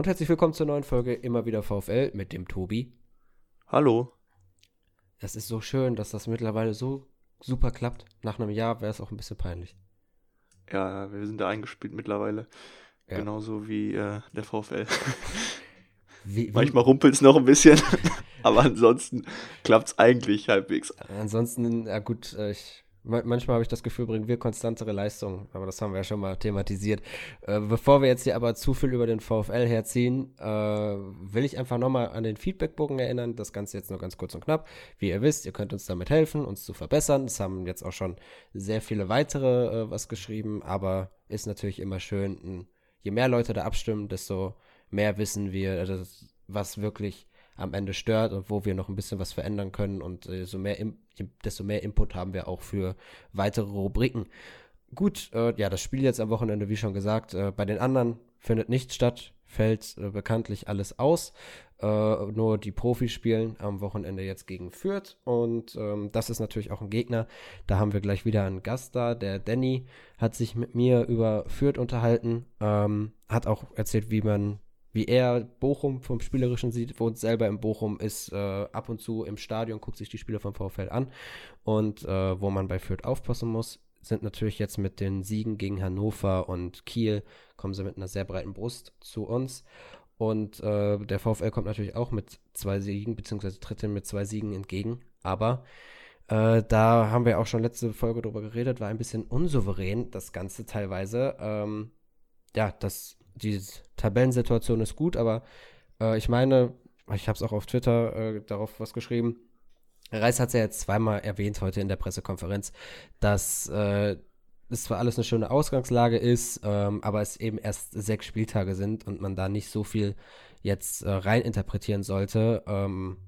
Und herzlich willkommen zur neuen Folge Immer wieder VfL mit dem Tobi. Hallo. Es ist so schön, dass das mittlerweile so super klappt. Nach einem Jahr wäre es auch ein bisschen peinlich. Ja, wir sind da eingespielt mittlerweile. Ja. Genauso wie äh, der VfL. Wie, wie? Manchmal rumpelt es noch ein bisschen, aber ansonsten klappt es eigentlich halbwegs. Ansonsten, ja gut, äh, ich Manchmal habe ich das Gefühl, bringen wir konstantere Leistungen, aber das haben wir ja schon mal thematisiert. Äh, bevor wir jetzt hier aber zu viel über den VfL herziehen, äh, will ich einfach nochmal an den Feedbackbogen erinnern. Das Ganze jetzt nur ganz kurz und knapp. Wie ihr wisst, ihr könnt uns damit helfen, uns zu verbessern. Es haben jetzt auch schon sehr viele weitere äh, was geschrieben, aber ist natürlich immer schön, je mehr Leute da abstimmen, desto mehr wissen wir, also was wirklich am Ende stört und wo wir noch ein bisschen was verändern können und äh, so mehr desto mehr Input haben wir auch für weitere Rubriken. Gut, äh, ja, das Spiel jetzt am Wochenende, wie schon gesagt, äh, bei den anderen findet nicht statt, fällt äh, bekanntlich alles aus. Äh, nur die Profis spielen am Wochenende jetzt gegen Fürth und ähm, das ist natürlich auch ein Gegner. Da haben wir gleich wieder einen Gast da. Der Danny hat sich mit mir über Fürth unterhalten, ähm, hat auch erzählt, wie man wie er Bochum vom Spielerischen sieht, wohnt selber in Bochum, ist äh, ab und zu im Stadion, guckt sich die Spiele vom VfL an. Und äh, wo man bei Fürth aufpassen muss, sind natürlich jetzt mit den Siegen gegen Hannover und Kiel, kommen sie mit einer sehr breiten Brust zu uns. Und äh, der VfL kommt natürlich auch mit zwei Siegen, beziehungsweise tritt mit zwei Siegen entgegen. Aber äh, da haben wir auch schon letzte Folge drüber geredet, war ein bisschen unsouverän, das Ganze teilweise. Ähm, ja, das die Tabellensituation ist gut, aber äh, ich meine, ich habe es auch auf Twitter äh, darauf was geschrieben. Reis hat es ja jetzt zweimal erwähnt heute in der Pressekonferenz, dass äh, es zwar alles eine schöne Ausgangslage ist, ähm, aber es eben erst sechs Spieltage sind und man da nicht so viel jetzt äh, rein interpretieren sollte. Ähm,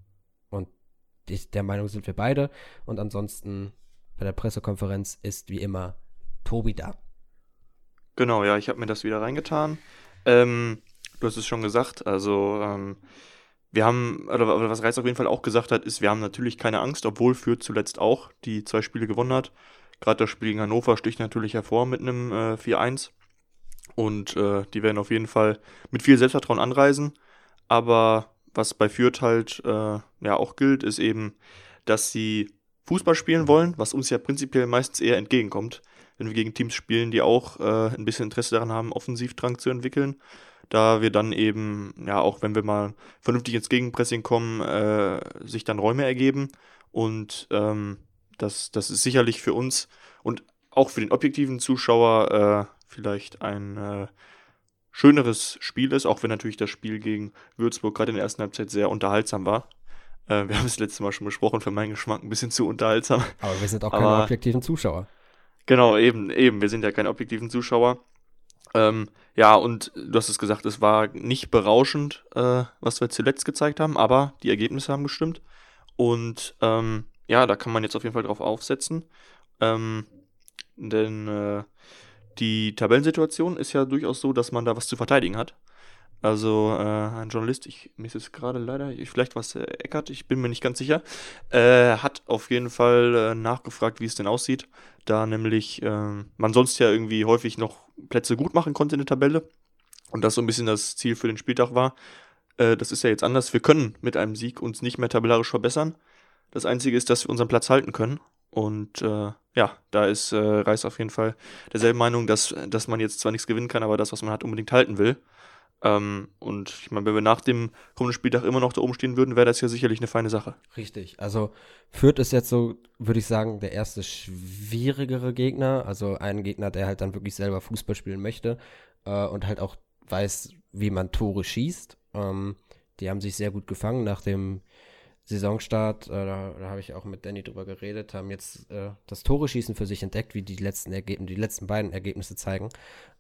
und ich, der Meinung sind wir beide. Und ansonsten bei der Pressekonferenz ist wie immer Tobi da. Genau, ja, ich habe mir das wieder reingetan. Ähm, du hast es schon gesagt, also ähm, wir haben, oder, was Reis auf jeden Fall auch gesagt hat, ist, wir haben natürlich keine Angst, obwohl Fürth zuletzt auch die zwei Spiele gewonnen hat. Gerade das Spiel gegen Hannover sticht natürlich hervor mit einem äh, 4-1. Und äh, die werden auf jeden Fall mit viel Selbstvertrauen anreisen. Aber was bei Fürth halt äh, ja auch gilt, ist eben, dass sie Fußball spielen wollen, was uns ja prinzipiell meistens eher entgegenkommt wenn wir gegen Teams spielen, die auch äh, ein bisschen Interesse daran haben, Offensivdrang zu entwickeln. Da wir dann eben, ja, auch wenn wir mal vernünftig ins Gegenpressing kommen, äh, sich dann Räume ergeben. Und ähm, das, das ist sicherlich für uns und auch für den objektiven Zuschauer äh, vielleicht ein äh, schöneres Spiel ist, auch wenn natürlich das Spiel gegen Würzburg gerade in der ersten Halbzeit sehr unterhaltsam war. Äh, wir haben es letztes Mal schon besprochen, für meinen Geschmack ein bisschen zu unterhaltsam. Aber wir sind auch keine objektiven Zuschauer. Genau, eben, eben. Wir sind ja keine objektiven Zuschauer. Ähm, ja, und du hast es gesagt, es war nicht berauschend, äh, was wir zuletzt gezeigt haben, aber die Ergebnisse haben gestimmt. Und ähm, ja, da kann man jetzt auf jeden Fall drauf aufsetzen. Ähm, denn äh, die Tabellensituation ist ja durchaus so, dass man da was zu verteidigen hat. Also äh, ein Journalist, ich mir es gerade leider, ich, vielleicht was äh, Eckert, ich bin mir nicht ganz sicher, äh, hat auf jeden Fall äh, nachgefragt, wie es denn aussieht, da nämlich äh, man sonst ja irgendwie häufig noch Plätze gut machen konnte in der Tabelle und das so ein bisschen das Ziel für den Spieltag war. Äh, das ist ja jetzt anders. Wir können mit einem Sieg uns nicht mehr tabellarisch verbessern. Das Einzige ist, dass wir unseren Platz halten können. Und äh, ja, da ist äh, Reis auf jeden Fall derselben Meinung, dass, dass man jetzt zwar nichts gewinnen kann, aber das, was man hat, unbedingt halten will. Ähm, und ich meine, wenn wir nach dem kommenden Spieltag immer noch da oben stehen würden, wäre das ja sicherlich eine feine Sache. Richtig. Also Fürth ist jetzt so, würde ich sagen, der erste schwierigere Gegner. Also ein Gegner, der halt dann wirklich selber Fußball spielen möchte äh, und halt auch weiß, wie man Tore schießt. Ähm, die haben sich sehr gut gefangen nach dem Saisonstart. Äh, da, da habe ich auch mit Danny drüber geredet, haben jetzt äh, das Tore schießen für sich entdeckt, wie die letzten Ergebnisse, die letzten beiden Ergebnisse zeigen.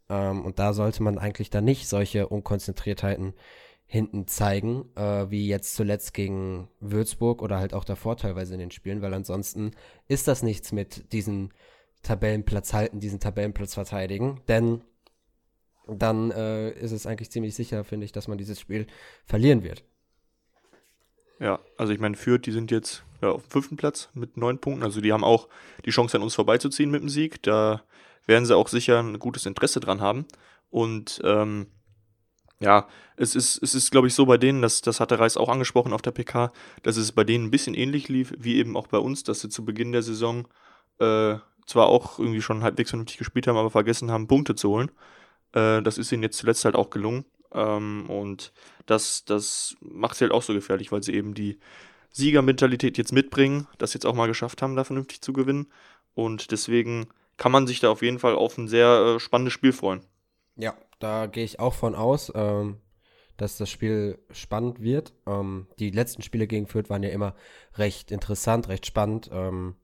Ähm, und da sollte man eigentlich dann nicht solche Unkonzentriertheiten hinten zeigen, äh, wie jetzt zuletzt gegen Würzburg oder halt auch davor teilweise in den Spielen, weil ansonsten ist das nichts mit diesen Tabellenplatz halten, diesen Tabellenplatz verteidigen, denn dann äh, ist es eigentlich ziemlich sicher, finde ich, dass man dieses Spiel verlieren wird. Ja, also ich meine, Fürth, die sind jetzt ja, auf dem fünften Platz mit neun Punkten, also die haben auch die Chance an uns vorbeizuziehen mit dem Sieg, da werden sie auch sicher ein gutes Interesse dran haben. Und ähm, ja, es ist, es ist, glaube ich, so bei denen, das, das der Reis auch angesprochen auf der PK, dass es bei denen ein bisschen ähnlich lief, wie eben auch bei uns, dass sie zu Beginn der Saison äh, zwar auch irgendwie schon halbwegs vernünftig gespielt haben, aber vergessen haben, Punkte zu holen. Äh, das ist ihnen jetzt zuletzt halt auch gelungen. Ähm, und das, das macht sie halt auch so gefährlich, weil sie eben die Siegermentalität jetzt mitbringen, das jetzt auch mal geschafft haben, da vernünftig zu gewinnen. Und deswegen kann man sich da auf jeden Fall auf ein sehr äh, spannendes Spiel freuen. Ja, da gehe ich auch von aus, ähm, dass das Spiel spannend wird. Ähm, die letzten Spiele gegen Fürth waren ja immer recht interessant, recht spannend. Ähm,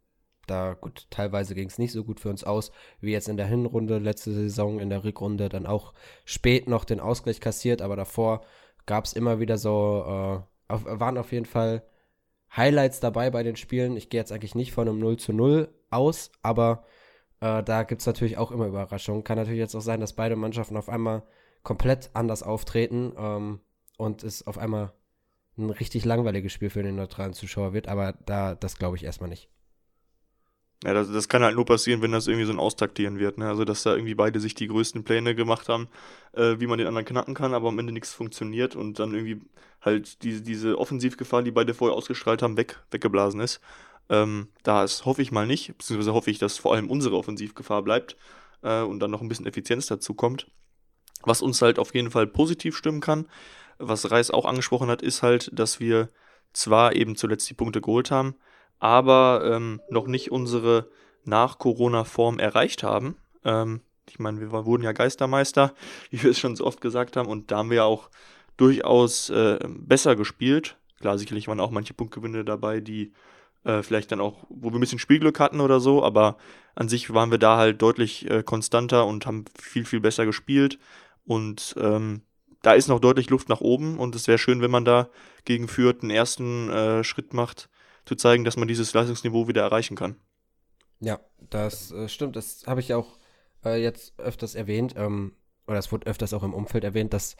da gut, teilweise ging es nicht so gut für uns aus, wie jetzt in der Hinrunde, letzte Saison, in der Rückrunde dann auch spät noch den Ausgleich kassiert, aber davor gab es immer wieder so, äh, auf, waren auf jeden Fall Highlights dabei bei den Spielen. Ich gehe jetzt eigentlich nicht von einem 0 zu 0 aus, aber äh, da gibt es natürlich auch immer Überraschungen. Kann natürlich jetzt auch sein, dass beide Mannschaften auf einmal komplett anders auftreten ähm, und es auf einmal ein richtig langweiliges Spiel für den neutralen Zuschauer wird, aber da, das glaube ich erstmal nicht. Ja, das, das kann halt nur passieren, wenn das irgendwie so ein Austaktieren wird. Ne? Also, dass da irgendwie beide sich die größten Pläne gemacht haben, äh, wie man den anderen knacken kann, aber am Ende nichts funktioniert und dann irgendwie halt diese, diese Offensivgefahr, die beide vorher ausgestrahlt haben, weg, weggeblasen ist. Ähm, da hoffe ich mal nicht, beziehungsweise hoffe ich, dass vor allem unsere Offensivgefahr bleibt äh, und dann noch ein bisschen Effizienz dazu kommt. Was uns halt auf jeden Fall positiv stimmen kann, was Reis auch angesprochen hat, ist halt, dass wir zwar eben zuletzt die Punkte geholt haben, aber ähm, noch nicht unsere Nach-Corona-Form erreicht haben. Ähm, ich meine, wir wurden ja Geistermeister, wie wir es schon so oft gesagt haben, und da haben wir auch durchaus äh, besser gespielt. Klar, sicherlich waren auch manche Punktgewinne dabei, die äh, vielleicht dann auch, wo wir ein bisschen Spielglück hatten oder so, aber an sich waren wir da halt deutlich äh, konstanter und haben viel, viel besser gespielt. Und ähm, da ist noch deutlich Luft nach oben und es wäre schön, wenn man da gegen Fürth einen ersten äh, Schritt macht, zu zeigen, dass man dieses Leistungsniveau wieder erreichen kann. Ja, das äh, stimmt. Das habe ich auch äh, jetzt öfters erwähnt, ähm, oder es wurde öfters auch im Umfeld erwähnt, dass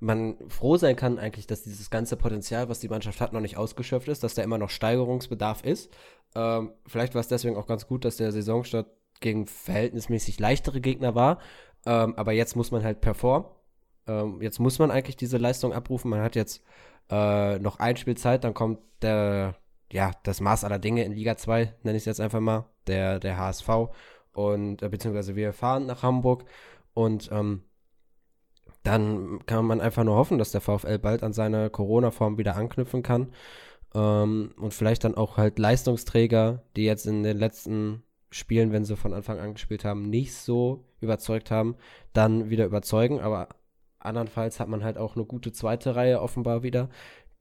man froh sein kann eigentlich, dass dieses ganze Potenzial, was die Mannschaft hat, noch nicht ausgeschöpft ist, dass da immer noch Steigerungsbedarf ist. Ähm, vielleicht war es deswegen auch ganz gut, dass der Saisonstart gegen verhältnismäßig leichtere Gegner war. Ähm, aber jetzt muss man halt performen. Ähm, jetzt muss man eigentlich diese Leistung abrufen. Man hat jetzt äh, noch ein Spiel Zeit, dann kommt der, ja, das Maß aller Dinge in Liga 2, nenne ich es jetzt einfach mal, der, der HSV. Und äh, beziehungsweise wir fahren nach Hamburg und ähm, dann kann man einfach nur hoffen, dass der VfL bald an seine Corona-Form wieder anknüpfen kann. Ähm, und vielleicht dann auch halt Leistungsträger, die jetzt in den letzten Spielen, wenn sie von Anfang an gespielt haben, nicht so überzeugt haben, dann wieder überzeugen. Aber andernfalls hat man halt auch eine gute zweite Reihe offenbar wieder,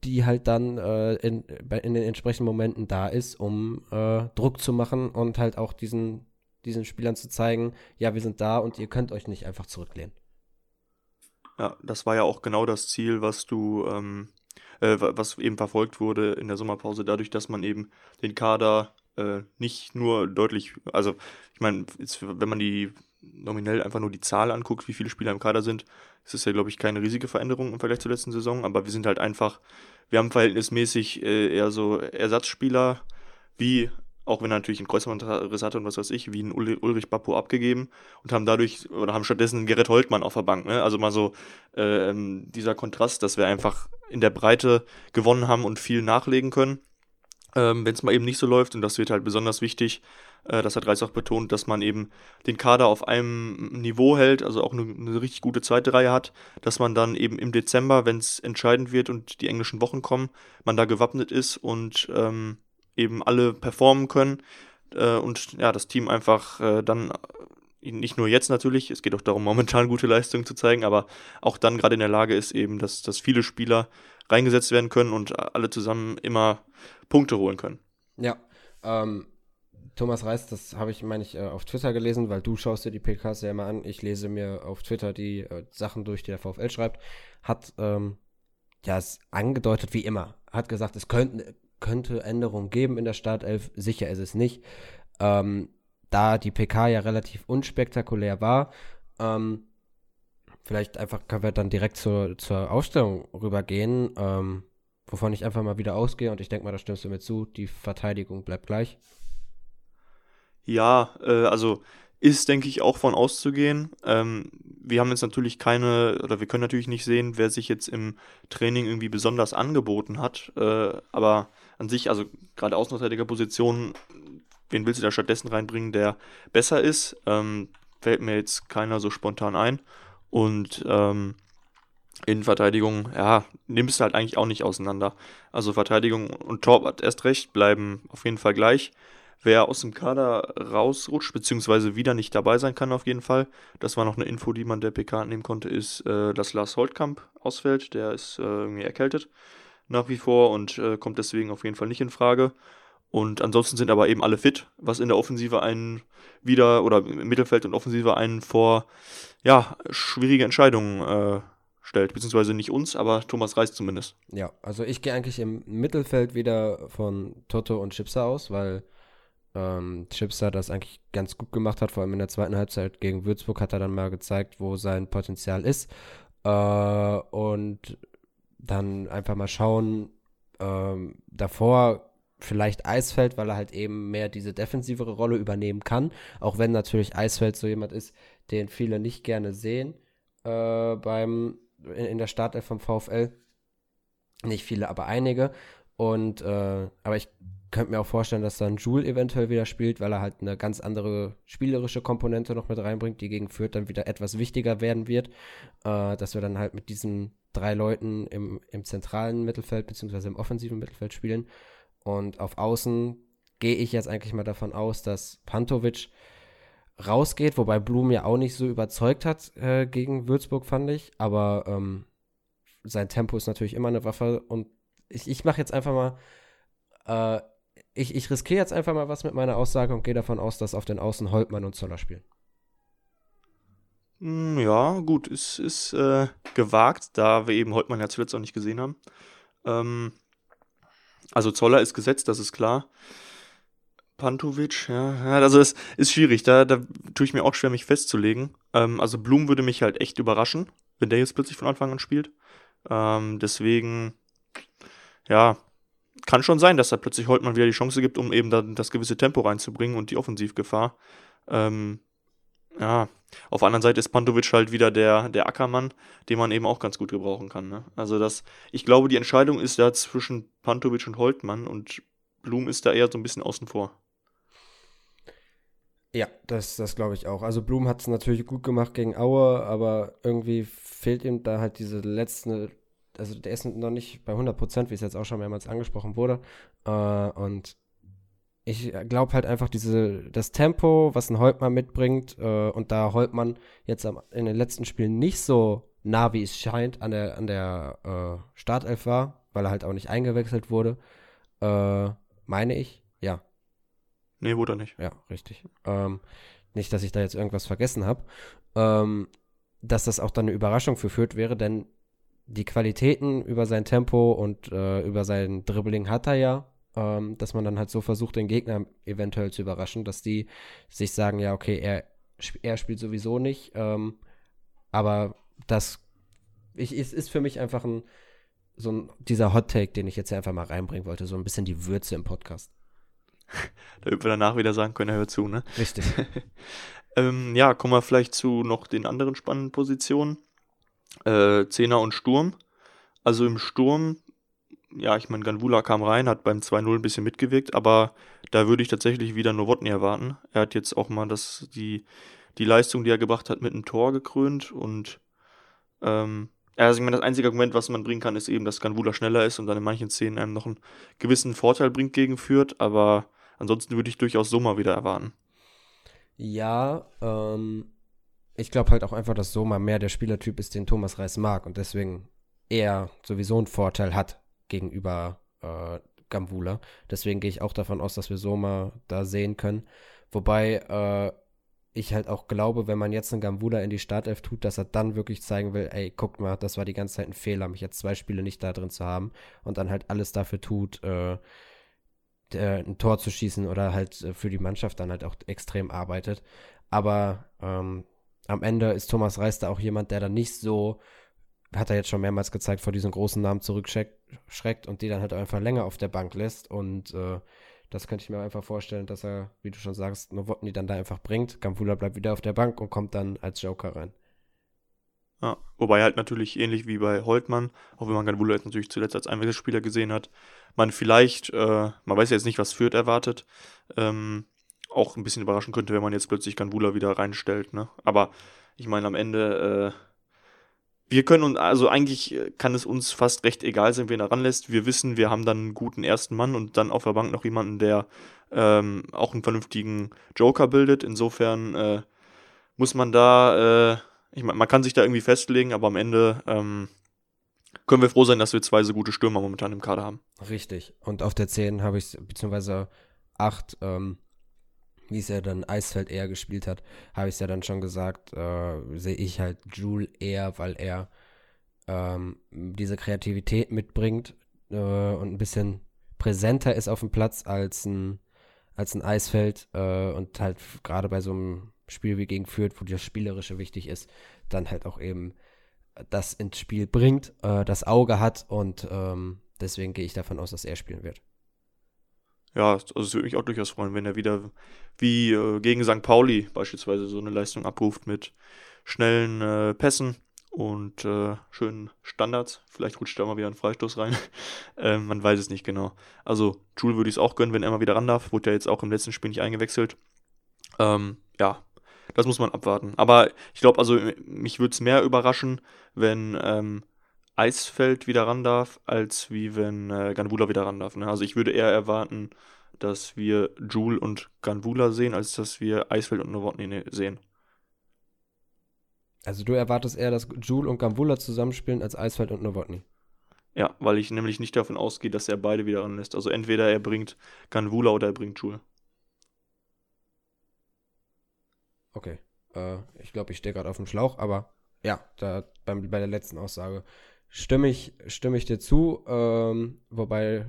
die halt dann äh, in, in den entsprechenden Momenten da ist, um äh, Druck zu machen und halt auch diesen, diesen Spielern zu zeigen, ja, wir sind da und ihr könnt euch nicht einfach zurücklehnen. Ja, das war ja auch genau das Ziel, was du, ähm, äh, was eben verfolgt wurde in der Sommerpause, dadurch, dass man eben den Kader äh, nicht nur deutlich, also ich meine, wenn man die nominell einfach nur die Zahl anguckt, wie viele Spieler im Kader sind, ist es ja, glaube ich, keine riesige Veränderung im Vergleich zur letzten Saison, aber wir sind halt einfach, wir haben verhältnismäßig äh, eher so Ersatzspieler, wie auch wenn er natürlich einen Kreuzbandriss hatte und was weiß ich, wie ein Ulrich Bappo abgegeben und haben dadurch, oder haben stattdessen Gerrit Holtmann auf der Bank. Ne? Also mal so äh, dieser Kontrast, dass wir einfach in der Breite gewonnen haben und viel nachlegen können. Ähm, wenn es mal eben nicht so läuft, und das wird halt besonders wichtig, das hat Reis auch betont, dass man eben den Kader auf einem Niveau hält, also auch eine, eine richtig gute zweite Reihe hat, dass man dann eben im Dezember, wenn es entscheidend wird und die englischen Wochen kommen, man da gewappnet ist und ähm, eben alle performen können äh, und ja, das Team einfach äh, dann äh, nicht nur jetzt natürlich, es geht auch darum, momentan gute Leistungen zu zeigen, aber auch dann gerade in der Lage ist eben, dass, dass viele Spieler reingesetzt werden können und alle zusammen immer Punkte holen können. Ja, ähm, Thomas Reis, das habe ich, meine ich, äh, auf Twitter gelesen, weil du schaust dir die PKs ja immer an. Ich lese mir auf Twitter die äh, Sachen durch, die der VfL schreibt. Hat ähm, ja es angedeutet wie immer. Hat gesagt, es könnten könnte Änderungen geben in der Startelf. Sicher ist es nicht. Ähm, da die PK ja relativ unspektakulär war, ähm, vielleicht einfach können wir dann direkt zur, zur Aufstellung rübergehen, ähm, wovon ich einfach mal wieder ausgehe und ich denke mal, da stimmst du mir zu, die Verteidigung bleibt gleich. Ja, äh, also ist, denke ich, auch von auszugehen. Ähm, wir haben jetzt natürlich keine, oder wir können natürlich nicht sehen, wer sich jetzt im Training irgendwie besonders angeboten hat. Äh, aber an sich, also gerade außenverteidiger Position, wen willst du da stattdessen reinbringen, der besser ist? Ähm, fällt mir jetzt keiner so spontan ein. Und ähm, Innenverteidigung, ja, nimmst du halt eigentlich auch nicht auseinander. Also Verteidigung und Torwart erst recht bleiben auf jeden Fall gleich. Wer aus dem Kader rausrutscht, beziehungsweise wieder nicht dabei sein kann, auf jeden Fall, das war noch eine Info, die man der PK nehmen konnte, ist, äh, dass Lars Holtkamp ausfällt. Der ist äh, irgendwie erkältet nach wie vor und äh, kommt deswegen auf jeden Fall nicht in Frage. Und ansonsten sind aber eben alle fit, was in der Offensive einen wieder oder im Mittelfeld und Offensive einen vor ja, schwierige Entscheidungen äh, stellt, beziehungsweise nicht uns, aber Thomas Reis zumindest. Ja, also ich gehe eigentlich im Mittelfeld wieder von Toto und Chipser aus, weil ähm, Chipser das eigentlich ganz gut gemacht hat, vor allem in der zweiten Halbzeit gegen Würzburg hat er dann mal gezeigt, wo sein Potenzial ist. Äh, und dann einfach mal schauen, ähm, davor vielleicht Eisfeld, weil er halt eben mehr diese defensivere Rolle übernehmen kann. Auch wenn natürlich Eisfeld so jemand ist, den viele nicht gerne sehen äh, beim in, in der Startelf vom VfL. Nicht viele, aber einige. Und äh, aber ich könnte mir auch vorstellen, dass dann Joule eventuell wieder spielt, weil er halt eine ganz andere spielerische Komponente noch mit reinbringt, die gegen Fürth dann wieder etwas wichtiger werden wird. Äh, dass wir dann halt mit diesen drei Leuten im, im zentralen Mittelfeld beziehungsweise im offensiven Mittelfeld spielen. Und auf Außen gehe ich jetzt eigentlich mal davon aus, dass Pantovic rausgeht, wobei Blum ja auch nicht so überzeugt hat äh, gegen Würzburg, fand ich. Aber ähm, sein Tempo ist natürlich immer eine Waffe. Und ich, ich mache jetzt einfach mal, äh, ich, ich riskiere jetzt einfach mal was mit meiner Aussage und gehe davon aus, dass auf den Außen Holtmann und Zoller spielen. Hm, ja, gut, ist, ist äh, gewagt, da wir eben Holtmann ja zuletzt auch nicht gesehen haben. Ähm, also Zoller ist gesetzt, das ist klar. Pantovic, ja, ja also es ist schwierig, da, da tue ich mir auch schwer, mich festzulegen. Ähm, also Blum würde mich halt echt überraschen, wenn der jetzt plötzlich von Anfang an spielt. Ähm, deswegen, ja, kann schon sein, dass da plötzlich Holtmann wieder die Chance gibt, um eben da, das gewisse Tempo reinzubringen und die Offensivgefahr. Ähm, ja, auf der anderen Seite ist Pantovic halt wieder der, der Ackermann, den man eben auch ganz gut gebrauchen kann. Ne? Also das, ich glaube, die Entscheidung ist da zwischen Pantovic und Holtmann und Blum ist da eher so ein bisschen außen vor. Ja, das, das glaube ich auch. Also Blum hat es natürlich gut gemacht gegen Aue, aber irgendwie fehlt ihm da halt diese letzte, also der ist noch nicht bei 100 Prozent, wie es jetzt auch schon mehrmals angesprochen wurde. Äh, und ich glaube halt einfach diese, das Tempo, was ein Holtmann mitbringt, äh, und da Holtmann jetzt am, in den letzten Spielen nicht so nah, wie es scheint, an der, an der äh, Startelf war, weil er halt auch nicht eingewechselt wurde, äh, meine ich, ja, Nee, wurde er nicht. Ja, richtig. Ähm, nicht, dass ich da jetzt irgendwas vergessen habe. Ähm, dass das auch dann eine Überraschung für Fürth wäre, denn die Qualitäten über sein Tempo und äh, über sein Dribbling hat er ja, ähm, dass man dann halt so versucht, den Gegner eventuell zu überraschen, dass die sich sagen, ja, okay, er, er spielt sowieso nicht, ähm, aber das ich, ist, ist für mich einfach ein, so ein, dieser Hot Take, den ich jetzt hier einfach mal reinbringen wollte, so ein bisschen die Würze im Podcast. Damit wir danach wieder sagen können, er hört zu, ne? Richtig. ähm, ja, kommen wir vielleicht zu noch den anderen spannenden Positionen. Äh, Zehner und Sturm. Also im Sturm, ja, ich meine, Ganvula kam rein, hat beim 2-0 ein bisschen mitgewirkt, aber da würde ich tatsächlich wieder Nowotny erwarten. Er hat jetzt auch mal das, die, die Leistung, die er gebracht hat, mit einem Tor gekrönt und ähm, also ich meine, das einzige Argument, was man bringen kann, ist eben, dass Ganvula schneller ist und dann in manchen Szenen einem noch einen gewissen Vorteil bringt gegen Fürth, aber Ansonsten würde ich durchaus Soma wieder erwarten. Ja, ähm, ich glaube halt auch einfach, dass Soma mehr der Spielertyp ist, den Thomas Reis mag und deswegen er sowieso einen Vorteil hat gegenüber äh, Gambula. Deswegen gehe ich auch davon aus, dass wir Soma da sehen können. Wobei äh, ich halt auch glaube, wenn man jetzt einen Gambula in die Startelf tut, dass er dann wirklich zeigen will, ey, guckt mal, das war die ganze Zeit ein Fehler, mich jetzt zwei Spiele nicht da drin zu haben und dann halt alles dafür tut, äh, äh, ein Tor zu schießen oder halt äh, für die Mannschaft dann halt auch extrem arbeitet. Aber ähm, am Ende ist Thomas Reis da auch jemand, der dann nicht so, hat er jetzt schon mehrmals gezeigt, vor diesen großen Namen zurückschreckt und die dann halt einfach länger auf der Bank lässt und äh, Das könnte ich mir einfach vorstellen, dass er, wie du schon sagst, Novotny dann da einfach bringt. Gambula bleibt wieder auf der Bank und kommt dann als Joker rein. Ja, wobei halt natürlich ähnlich wie bei Holtmann, auch wenn man Gambula jetzt natürlich zuletzt als Einwechselspieler gesehen hat, man vielleicht, äh, man weiß jetzt nicht, was Fürth erwartet, ähm, auch ein bisschen überraschen könnte, wenn man jetzt plötzlich Gambula wieder reinstellt. Ne? Aber ich meine, am Ende äh, wir können uns, also eigentlich äh, kann es uns fast recht egal sein, wen er ranlässt. Wir wissen, wir haben dann einen guten ersten Mann und dann auf der Bank noch jemanden, der ähm, auch einen vernünftigen Joker bildet. Insofern äh, muss man da, äh, ich meine, man kann sich da irgendwie festlegen, aber am Ende ähm, können wir froh sein, dass wir zwei so gute Stürmer momentan im Kader haben. Richtig. Und auf der 10 habe ich, beziehungsweise 8, ähm, wie es ja dann Eisfeld eher gespielt hat, habe ich es ja dann schon gesagt, äh, sehe ich halt Jule eher, weil er ähm, diese Kreativität mitbringt äh, und ein bisschen präsenter ist auf dem Platz als ein, als ein Eisfeld äh, und halt gerade bei so einem Spiel wie gegen Fürth, wo das Spielerische wichtig ist, dann halt auch eben das ins Spiel bringt, äh, das Auge hat und ähm, deswegen gehe ich davon aus, dass er spielen wird ja, also es würde mich auch durchaus freuen, wenn er wieder wie äh, gegen St. Pauli beispielsweise so eine Leistung abruft mit schnellen äh, Pässen und äh, schönen Standards. Vielleicht rutscht da mal wieder ein Freistoß rein. ähm, man weiß es nicht genau. Also, Jule würde ich es auch gönnen, wenn er mal wieder ran darf. Wurde ja jetzt auch im letzten Spiel nicht eingewechselt. Ähm, ja, das muss man abwarten. Aber ich glaube, also mich würde es mehr überraschen, wenn ähm, Eisfeld wieder ran darf, als wie wenn äh, Ganvula wieder ran darf. Ne? Also ich würde eher erwarten, dass wir Jule und Ganvula sehen, als dass wir Eisfeld und Novotny ne, sehen. Also du erwartest eher, dass Jule und Ganvula zusammenspielen als Eisfeld und Novotny. Ja, weil ich nämlich nicht davon ausgehe, dass er beide wieder ranlässt. Also entweder er bringt Ganvula oder er bringt Jule. Okay. Äh, ich glaube, ich stehe gerade auf dem Schlauch, aber ja, da beim, bei der letzten Aussage stimme ich, stimme ich dir zu. Ähm, wobei,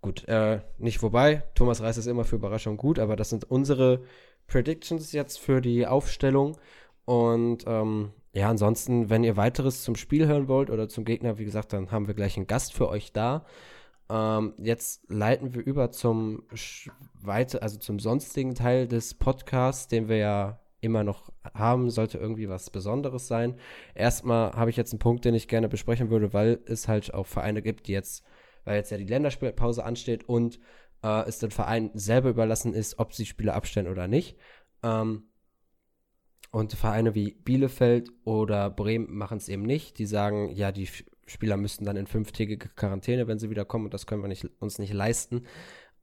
gut, äh, nicht wobei. Thomas Reis ist immer für Überraschung gut, aber das sind unsere Predictions jetzt für die Aufstellung. Und ähm, ja, ansonsten, wenn ihr weiteres zum Spiel hören wollt oder zum Gegner, wie gesagt, dann haben wir gleich einen Gast für euch da. Ähm, jetzt leiten wir über zum weite, also zum sonstigen Teil des Podcasts, den wir ja immer noch haben, sollte irgendwie was Besonderes sein. Erstmal habe ich jetzt einen Punkt, den ich gerne besprechen würde, weil es halt auch Vereine gibt, die jetzt, weil jetzt ja die Länderspielpause ansteht und äh, es den Verein selber überlassen ist, ob sie Spieler abstellen oder nicht. Ähm, und Vereine wie Bielefeld oder Bremen machen es eben nicht. Die sagen, ja, die Spieler müssten dann in fünftägige Quarantäne, wenn sie wieder kommen, und das können wir nicht, uns nicht leisten.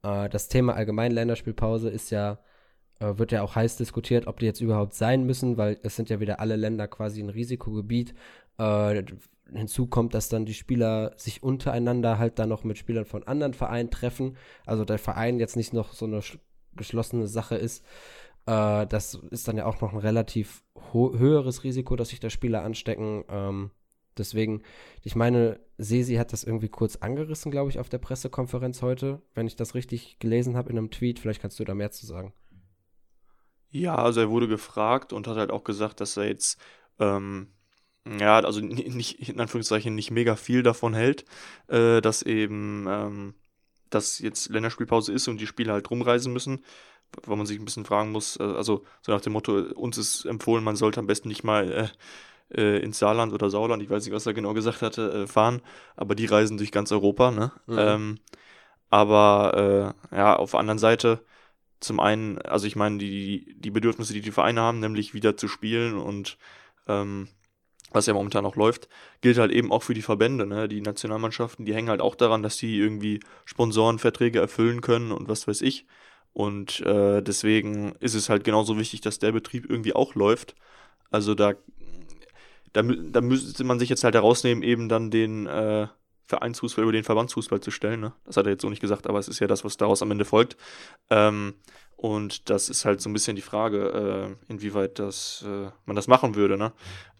Äh, das Thema allgemein Länderspielpause ist ja wird ja auch heiß diskutiert, ob die jetzt überhaupt sein müssen, weil es sind ja wieder alle Länder quasi ein Risikogebiet. Äh, hinzu kommt, dass dann die Spieler sich untereinander halt dann noch mit Spielern von anderen Vereinen treffen. Also der Verein jetzt nicht noch so eine geschlossene Sache ist. Äh, das ist dann ja auch noch ein relativ höheres Risiko, dass sich da Spieler anstecken. Ähm, deswegen, ich meine, Sesi hat das irgendwie kurz angerissen, glaube ich, auf der Pressekonferenz heute, wenn ich das richtig gelesen habe in einem Tweet. Vielleicht kannst du da mehr zu sagen. Ja, also er wurde gefragt und hat halt auch gesagt, dass er jetzt, ähm, ja, also nicht, in Anführungszeichen, nicht mega viel davon hält, äh, dass eben, ähm, dass jetzt Länderspielpause ist und die Spieler halt rumreisen müssen, weil man sich ein bisschen fragen muss, äh, also so nach dem Motto, uns ist empfohlen, man sollte am besten nicht mal äh, äh, ins Saarland oder Sauerland, ich weiß nicht, was er genau gesagt hatte, äh, fahren, aber die reisen durch ganz Europa, ne? Mhm. Ähm, aber äh, ja, auf der anderen Seite, zum einen, also ich meine, die, die Bedürfnisse, die die Vereine haben, nämlich wieder zu spielen und ähm, was ja momentan auch läuft, gilt halt eben auch für die Verbände. Ne? Die Nationalmannschaften, die hängen halt auch daran, dass die irgendwie Sponsorenverträge erfüllen können und was weiß ich. Und äh, deswegen ist es halt genauso wichtig, dass der Betrieb irgendwie auch läuft. Also da, da, da müsste man sich jetzt halt herausnehmen, eben dann den äh, Vereinsfußball über den Verbandsfußball zu stellen. Ne? Das hat er jetzt so nicht gesagt, aber es ist ja das, was daraus am Ende folgt. Ähm, und das ist halt so ein bisschen die Frage, äh, inwieweit das, äh, man das machen würde. Ne?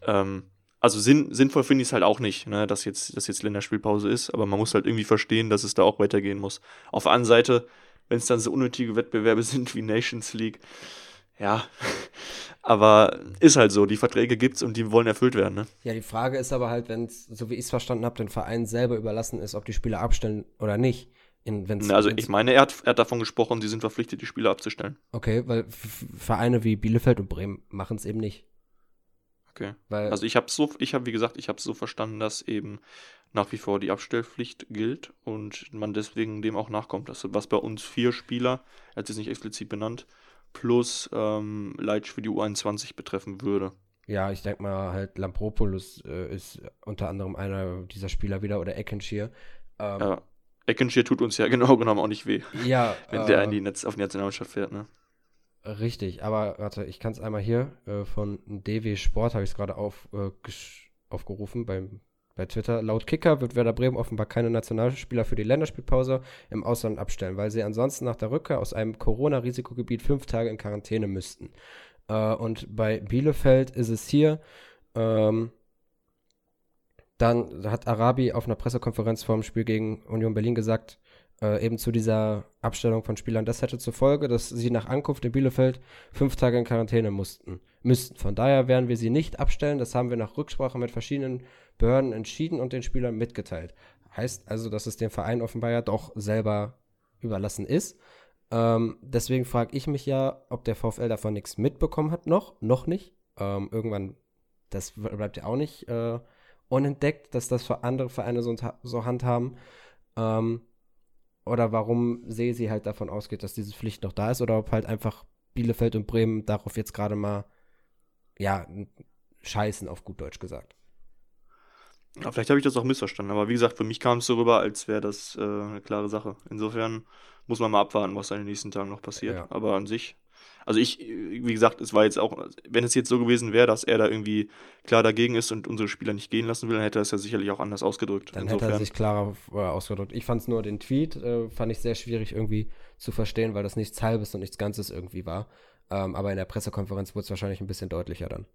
Ähm, also sinn, sinnvoll finde ich es halt auch nicht, ne? dass, jetzt, dass jetzt Länderspielpause ist, aber man muss halt irgendwie verstehen, dass es da auch weitergehen muss. Auf der anderen Seite, wenn es dann so unnötige Wettbewerbe sind wie Nations League, ja, aber ist halt so, die Verträge gibt's und die wollen erfüllt werden, ne? Ja, die Frage ist aber halt, wenn es, so wie ich es verstanden habe, den Verein selber überlassen ist, ob die Spieler abstellen oder nicht. In, wenn's, also wenn's, ich meine, er hat, er hat davon gesprochen, sie sind verpflichtet, die Spieler abzustellen. Okay, weil Vereine wie Bielefeld und Bremen machen es eben nicht. Okay. Weil, also ich habe so, ich habe wie gesagt, ich habe so verstanden, dass eben nach wie vor die Abstellpflicht gilt und man deswegen dem auch nachkommt. Das, was bei uns vier Spieler, er hat es nicht explizit benannt, plus ähm, Leitsch für die U21 betreffen würde. Ja, ich denke mal halt Lampropoulos äh, ist unter anderem einer dieser Spieler wieder oder Eckenschir. Ähm, ja, Eckenschir tut uns ja genau genommen auch nicht weh. Ja. wenn äh, der in die Netz, auf die Nationalmannschaft fährt, ne? Richtig, aber warte, ich kann es einmal hier äh, von DW Sport, habe ich es gerade auf, äh, aufgerufen beim, bei Twitter. Laut Kicker wird Werder Bremen offenbar keine Nationalspieler für die Länderspielpause im Ausland abstellen, weil sie ansonsten nach der Rückkehr aus einem Corona-Risikogebiet fünf Tage in Quarantäne müssten. Äh, und bei Bielefeld ist es hier, ähm, dann hat Arabi auf einer Pressekonferenz vor dem Spiel gegen Union Berlin gesagt, äh, eben zu dieser Abstellung von Spielern. Das hätte zur Folge, dass sie nach Ankunft in Bielefeld fünf Tage in Quarantäne mussten, müssten. Von daher werden wir sie nicht abstellen. Das haben wir nach Rücksprache mit verschiedenen Behörden entschieden und den Spielern mitgeteilt. Heißt also, dass es dem Verein offenbar ja doch selber überlassen ist. Ähm, deswegen frage ich mich ja, ob der VfL davon nichts mitbekommen hat, noch, noch nicht. Ähm, irgendwann, das bleibt ja auch nicht äh, unentdeckt, dass das für andere Vereine so, so handhaben. Ähm, oder warum sehe sie halt davon ausgeht, dass diese Pflicht noch da ist oder ob halt einfach Bielefeld und Bremen darauf jetzt gerade mal, ja, scheißen auf gut Deutsch gesagt. Ja, vielleicht habe ich das auch missverstanden, aber wie gesagt, für mich kam es so rüber, als wäre das äh, eine klare Sache. Insofern muss man mal abwarten, was da in den nächsten Tagen noch passiert. Ja. Aber an sich also ich, wie gesagt, es war jetzt auch, wenn es jetzt so gewesen wäre, dass er da irgendwie klar dagegen ist und unsere Spieler nicht gehen lassen will, dann hätte er es ja sicherlich auch anders ausgedrückt. Dann Insofern. hätte er sich klarer äh, ausgedrückt. Ich fand es nur den Tweet, äh, fand ich sehr schwierig irgendwie zu verstehen, weil das nichts Halbes und nichts Ganzes irgendwie war. Ähm, aber in der Pressekonferenz wurde es wahrscheinlich ein bisschen deutlicher dann.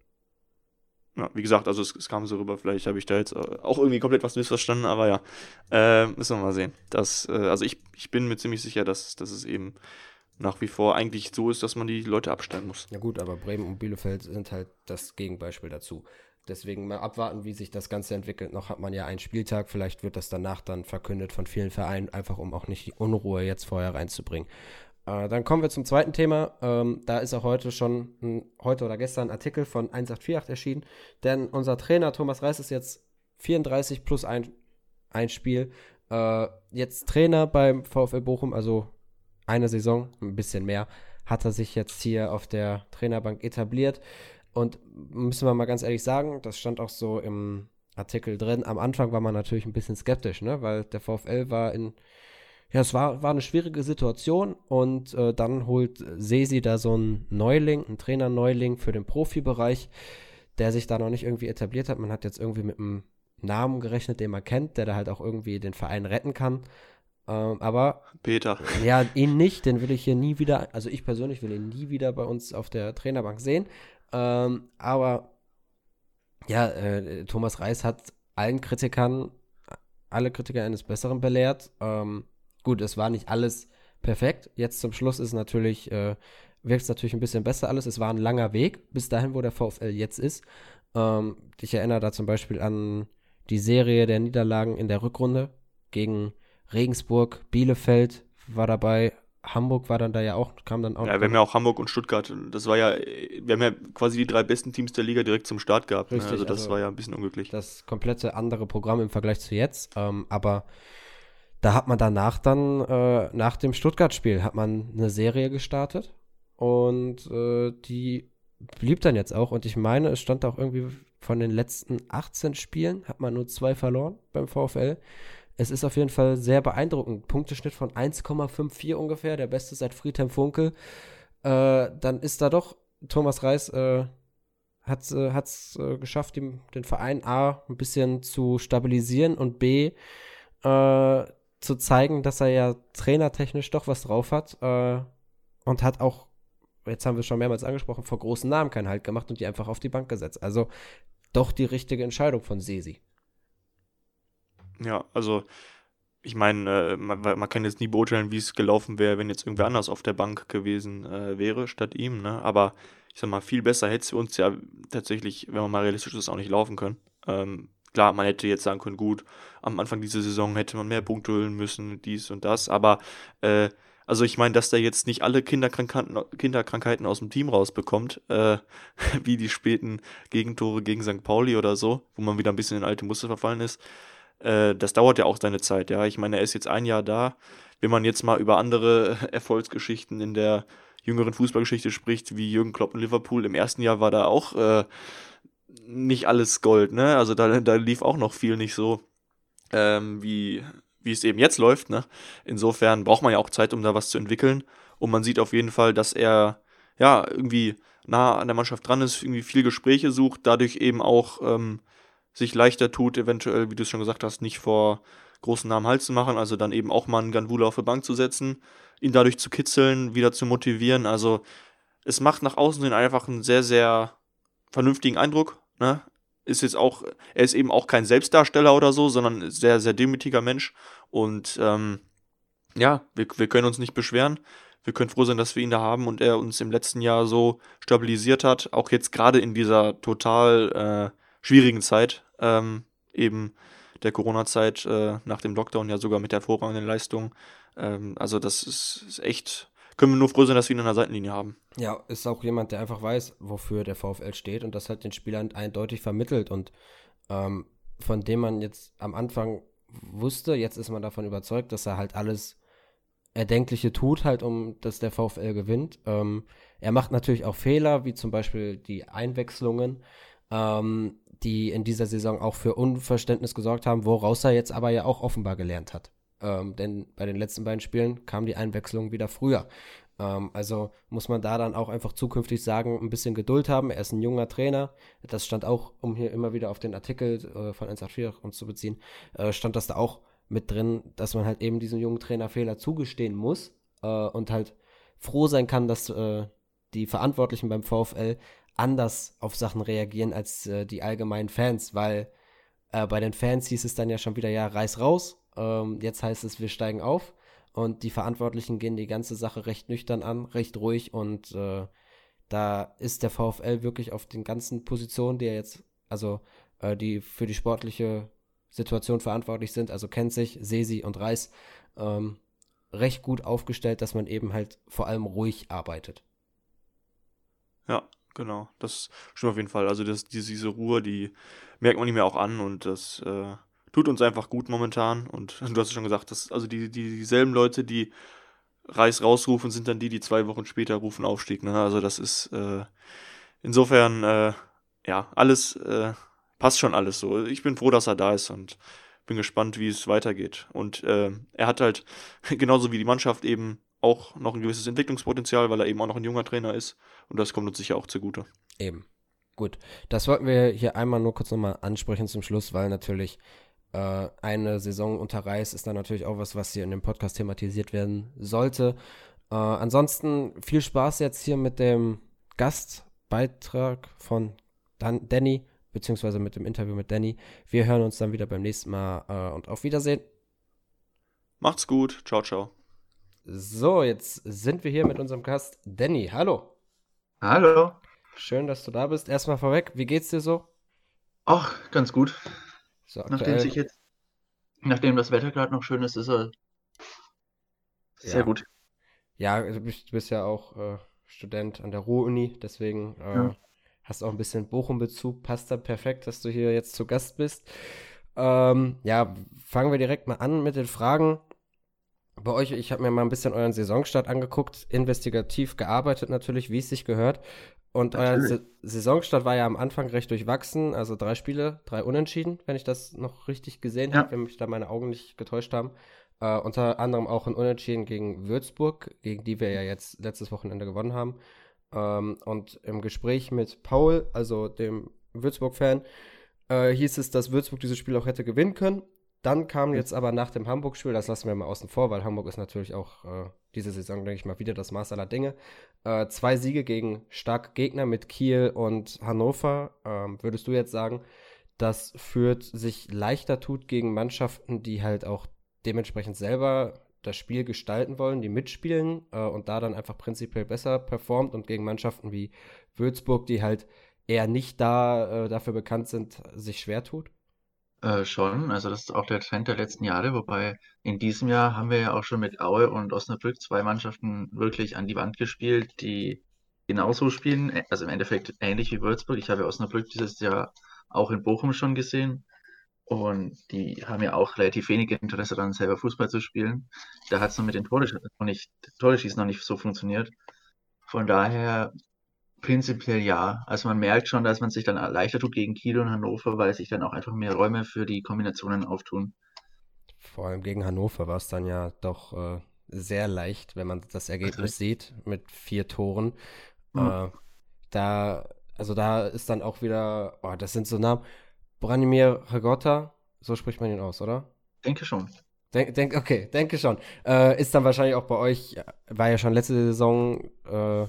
Ja, wie gesagt, also es, es, kam so rüber, vielleicht habe ich da jetzt äh, auch irgendwie komplett was missverstanden, aber ja, äh, müssen wir mal sehen. Das, äh, also ich, ich bin mir ziemlich sicher, dass, dass es eben nach wie vor eigentlich so ist, dass man die Leute abstellen muss. Ja gut, aber Bremen und Bielefeld sind halt das Gegenbeispiel dazu. Deswegen mal abwarten, wie sich das Ganze entwickelt. Noch hat man ja einen Spieltag, vielleicht wird das danach dann verkündet von vielen Vereinen, einfach um auch nicht die Unruhe jetzt vorher reinzubringen. Äh, dann kommen wir zum zweiten Thema. Ähm, da ist auch heute schon, ein, heute oder gestern ein Artikel von 1848 erschienen, denn unser Trainer Thomas Reis ist jetzt 34 plus ein, ein Spiel. Äh, jetzt Trainer beim VfL Bochum, also eine Saison, ein bisschen mehr, hat er sich jetzt hier auf der Trainerbank etabliert. Und müssen wir mal ganz ehrlich sagen, das stand auch so im Artikel drin. Am Anfang war man natürlich ein bisschen skeptisch, ne? weil der VfL war in, ja, es war, war eine schwierige Situation und äh, dann holt Sesi da so einen Neuling, einen Trainer-Neuling für den Profibereich, der sich da noch nicht irgendwie etabliert hat. Man hat jetzt irgendwie mit einem Namen gerechnet, den man kennt, der da halt auch irgendwie den Verein retten kann. Ähm, aber. Peter. Ja, ihn nicht, den will ich hier nie wieder, also ich persönlich will ihn nie wieder bei uns auf der Trainerbank sehen. Ähm, aber ja, äh, Thomas Reis hat allen Kritikern, alle Kritiker eines Besseren belehrt. Ähm, gut, es war nicht alles perfekt. Jetzt zum Schluss ist natürlich, äh, wirkt es natürlich ein bisschen besser alles. Es war ein langer Weg bis dahin, wo der VfL jetzt ist. Ähm, ich erinnere da zum Beispiel an die Serie der Niederlagen in der Rückrunde gegen Regensburg, Bielefeld war dabei, Hamburg war dann da ja auch, kam dann auch. Ja, wir haben ja auch Hamburg und Stuttgart. Das war ja, wir haben ja quasi die drei besten Teams der Liga direkt zum Start gehabt. Ne? Richtig, ne? Also das also war ja ein bisschen unglücklich. Das komplette andere Programm im Vergleich zu jetzt. Ähm, aber da hat man danach dann, äh, nach dem Stuttgart-Spiel, hat man eine Serie gestartet. Und äh, die blieb dann jetzt auch. Und ich meine, es stand auch irgendwie von den letzten 18 Spielen, hat man nur zwei verloren beim VfL. Es ist auf jeden Fall sehr beeindruckend. Punkteschnitt von 1,54 ungefähr, der beste seit Friedhelm Funkel. Äh, dann ist da doch Thomas Reis äh, hat es äh, äh, geschafft, ihm, den Verein A ein bisschen zu stabilisieren und B äh, zu zeigen, dass er ja trainertechnisch doch was drauf hat äh, und hat auch, jetzt haben wir schon mehrmals angesprochen, vor großen Namen keinen Halt gemacht und die einfach auf die Bank gesetzt. Also doch die richtige Entscheidung von Sesi. Ja, also ich meine, äh, man, man, kann jetzt nie beurteilen, wie es gelaufen wäre, wenn jetzt irgendwer anders auf der Bank gewesen äh, wäre statt ihm, ne? Aber ich sag mal, viel besser hätte es für uns ja tatsächlich, wenn man mal realistisch ist, auch nicht laufen können. Ähm, klar, man hätte jetzt sagen können, gut, am Anfang dieser Saison hätte man mehr Punkte holen müssen, dies und das, aber äh, also ich meine, dass der jetzt nicht alle Kinderkrankheiten, Kinderkrankheiten aus dem Team rausbekommt, äh, wie die späten Gegentore gegen St. Pauli oder so, wo man wieder ein bisschen in alte Muster verfallen ist. Äh, das dauert ja auch seine Zeit, ja. Ich meine, er ist jetzt ein Jahr da. Wenn man jetzt mal über andere Erfolgsgeschichten in der jüngeren Fußballgeschichte spricht, wie Jürgen Klopp in Liverpool, im ersten Jahr war da auch äh, nicht alles Gold, ne? Also da, da lief auch noch viel nicht so, ähm, wie, wie es eben jetzt läuft. Ne? Insofern braucht man ja auch Zeit, um da was zu entwickeln. Und man sieht auf jeden Fall, dass er ja irgendwie nah an der Mannschaft dran ist, irgendwie viel Gespräche sucht, dadurch eben auch ähm, sich leichter tut, eventuell, wie du es schon gesagt hast, nicht vor großen Namen Hals zu machen, also dann eben auch mal einen Ganvula auf die Bank zu setzen, ihn dadurch zu kitzeln, wieder zu motivieren. Also es macht nach außen hin einfach einen sehr, sehr vernünftigen Eindruck. Ne? ist jetzt auch, er ist eben auch kein Selbstdarsteller oder so, sondern sehr, sehr demütiger Mensch. Und ähm, ja, wir, wir können uns nicht beschweren. Wir können froh sein, dass wir ihn da haben und er uns im letzten Jahr so stabilisiert hat. Auch jetzt gerade in dieser total äh, schwierigen Zeit, ähm, eben der Corona-Zeit äh, nach dem Lockdown, ja sogar mit hervorragenden Leistungen. Ähm, also das ist, ist echt können wir nur froh sein, dass wir ihn an der Seitenlinie haben. Ja, ist auch jemand, der einfach weiß, wofür der VfL steht und das halt den Spielern eindeutig vermittelt und ähm, von dem man jetzt am Anfang wusste, jetzt ist man davon überzeugt, dass er halt alles Erdenkliche tut, halt, um dass der VfL gewinnt. Ähm, er macht natürlich auch Fehler, wie zum Beispiel die Einwechslungen, ähm, die in dieser Saison auch für Unverständnis gesorgt haben, woraus er jetzt aber ja auch offenbar gelernt hat. Ähm, denn bei den letzten beiden Spielen kam die Einwechslung wieder früher. Ähm, also muss man da dann auch einfach zukünftig sagen, ein bisschen Geduld haben. Er ist ein junger Trainer. Das stand auch, um hier immer wieder auf den Artikel äh, von 184 uns zu beziehen, äh, stand das da auch mit drin, dass man halt eben diesem jungen Trainer Fehler zugestehen muss äh, und halt froh sein kann, dass äh, die Verantwortlichen beim VfL anders auf Sachen reagieren als äh, die allgemeinen Fans, weil äh, bei den Fans hieß es dann ja schon wieder, ja, reiß raus, ähm, jetzt heißt es, wir steigen auf und die Verantwortlichen gehen die ganze Sache recht nüchtern an, recht ruhig und äh, da ist der VfL wirklich auf den ganzen Positionen, die er jetzt, also äh, die für die sportliche Situation verantwortlich sind, also kennt sich, Sesi und Reis, ähm, recht gut aufgestellt, dass man eben halt vor allem ruhig arbeitet. Ja, genau. Das stimmt auf jeden Fall. Also das, diese Ruhe, die merkt man ihm ja auch an und das äh, tut uns einfach gut momentan. Und du hast es schon gesagt, dass also die, die, dieselben Leute, die Reis rausrufen, sind dann die, die zwei Wochen später rufen Aufstieg. Ne? Also das ist äh, insofern äh, ja alles äh, passt schon alles so. Ich bin froh, dass er da ist und bin gespannt, wie es weitergeht. Und äh, er hat halt genauso wie die Mannschaft eben auch noch ein gewisses Entwicklungspotenzial, weil er eben auch noch ein junger Trainer ist. Und das kommt uns sicher auch zugute. Eben. Gut, das wollten wir hier einmal nur kurz nochmal ansprechen zum Schluss, weil natürlich äh, eine Saison unter Reis ist dann natürlich auch was, was hier in dem Podcast thematisiert werden sollte. Äh, ansonsten viel Spaß jetzt hier mit dem Gastbeitrag von Dan Danny, beziehungsweise mit dem Interview mit Danny. Wir hören uns dann wieder beim nächsten Mal äh, und auf Wiedersehen. Macht's gut. Ciao, ciao. So, jetzt sind wir hier mit unserem Gast Danny. Hallo. Hallo. Schön, dass du da bist. Erstmal vorweg, wie geht's dir so? Ach, ganz gut. So nachdem sich jetzt, nachdem das Wetter gerade noch schön ist, ist er sehr ja. gut. Ja, du bist, du bist ja auch äh, Student an der Ruhr-Uni, deswegen äh, ja. hast auch ein bisschen Bochum-Bezug. Passt dann perfekt, dass du hier jetzt zu Gast bist. Ähm, ja, fangen wir direkt mal an mit den Fragen. Bei euch, ich habe mir mal ein bisschen euren Saisonstart angeguckt, investigativ gearbeitet natürlich, wie es sich gehört. Und euer Sa Saisonstart war ja am Anfang recht durchwachsen, also drei Spiele, drei Unentschieden, wenn ich das noch richtig gesehen ja. habe, wenn mich da meine Augen nicht getäuscht haben. Äh, unter anderem auch ein Unentschieden gegen Würzburg, gegen die wir ja jetzt letztes Wochenende gewonnen haben. Ähm, und im Gespräch mit Paul, also dem Würzburg-Fan, äh, hieß es, dass Würzburg dieses Spiel auch hätte gewinnen können. Dann kam jetzt aber nach dem Hamburg-Spiel, das lassen wir mal außen vor, weil Hamburg ist natürlich auch äh, diese Saison, denke ich mal, wieder das Maß aller Dinge. Äh, zwei Siege gegen starke Gegner mit Kiel und Hannover. Ähm, würdest du jetzt sagen, dass Fürth sich leichter tut gegen Mannschaften, die halt auch dementsprechend selber das Spiel gestalten wollen, die mitspielen äh, und da dann einfach prinzipiell besser performt und gegen Mannschaften wie Würzburg, die halt eher nicht da äh, dafür bekannt sind, sich schwer tut? Äh, schon, also das ist auch der Trend der letzten Jahre, wobei in diesem Jahr haben wir ja auch schon mit Aue und Osnabrück zwei Mannschaften wirklich an die Wand gespielt, die genauso spielen, also im Endeffekt ähnlich wie Würzburg. Ich habe Osnabrück dieses Jahr auch in Bochum schon gesehen und die haben ja auch relativ wenig Interesse daran, selber Fußball zu spielen. Da hat es noch mit den Tore, noch nicht, so funktioniert. Von daher Prinzipiell ja. Also man merkt schon, dass man sich dann leichter tut gegen Kiel und Hannover, weil sich dann auch einfach mehr Räume für die Kombinationen auftun. Vor allem gegen Hannover war es dann ja doch äh, sehr leicht, wenn man das Ergebnis also, sieht, mit vier Toren. Mhm. Äh, da, also da ist dann auch wieder, oh, das sind so Namen. Branimir Hagotta, so spricht man ihn aus, oder? Denke schon. Denk, denk, okay, denke schon. Äh, ist dann wahrscheinlich auch bei euch, war ja schon letzte Saison äh,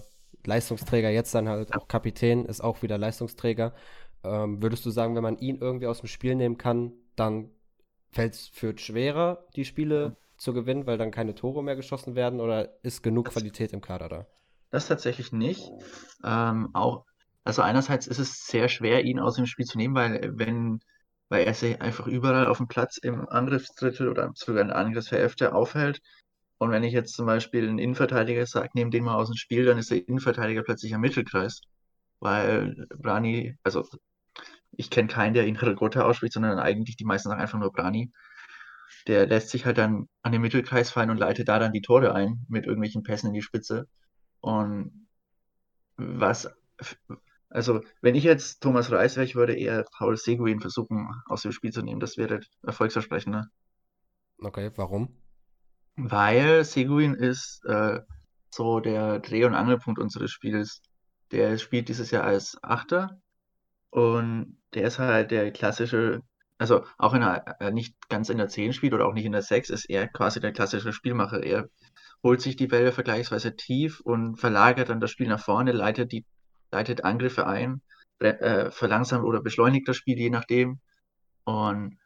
Leistungsträger, jetzt dann halt auch Kapitän, ist auch wieder Leistungsträger. Ähm, würdest du sagen, wenn man ihn irgendwie aus dem Spiel nehmen kann, dann fällt es für schwerer, die Spiele zu gewinnen, weil dann keine Tore mehr geschossen werden oder ist genug das, Qualität im Kader da? Das tatsächlich nicht. Ähm, auch, also einerseits ist es sehr schwer, ihn aus dem Spiel zu nehmen, weil wenn weil er sich einfach überall auf dem Platz im Angriffsdrittel oder sogar in der Angriffshälfte aufhält und wenn ich jetzt zum Beispiel einen Innenverteidiger sage, nehme den mal aus dem Spiel, dann ist der Innenverteidiger plötzlich am Mittelkreis. Weil Brani, also ich kenne keinen, der ihn Ragota ausspricht, sondern eigentlich die meisten sagen einfach nur Brani. Der lässt sich halt dann an den Mittelkreis fallen und leitet da dann die Tore ein mit irgendwelchen Pässen in die Spitze. Und was, also wenn ich jetzt Thomas Reis wäre, ich würde eher Paul Seguin versuchen aus dem Spiel zu nehmen. Das wäre erfolgsversprechender. Okay, warum? Weil Seguin ist äh, so der Dreh- und Angelpunkt unseres Spiels. Der spielt dieses Jahr als Achter und der ist halt der klassische, also auch wenn er äh, nicht ganz in der 10 spielt oder auch nicht in der 6, ist er quasi der klassische Spielmacher. Er holt sich die Bälle vergleichsweise tief und verlagert dann das Spiel nach vorne, leitet, die, leitet Angriffe ein, äh, verlangsamt oder beschleunigt das Spiel, je nachdem. Und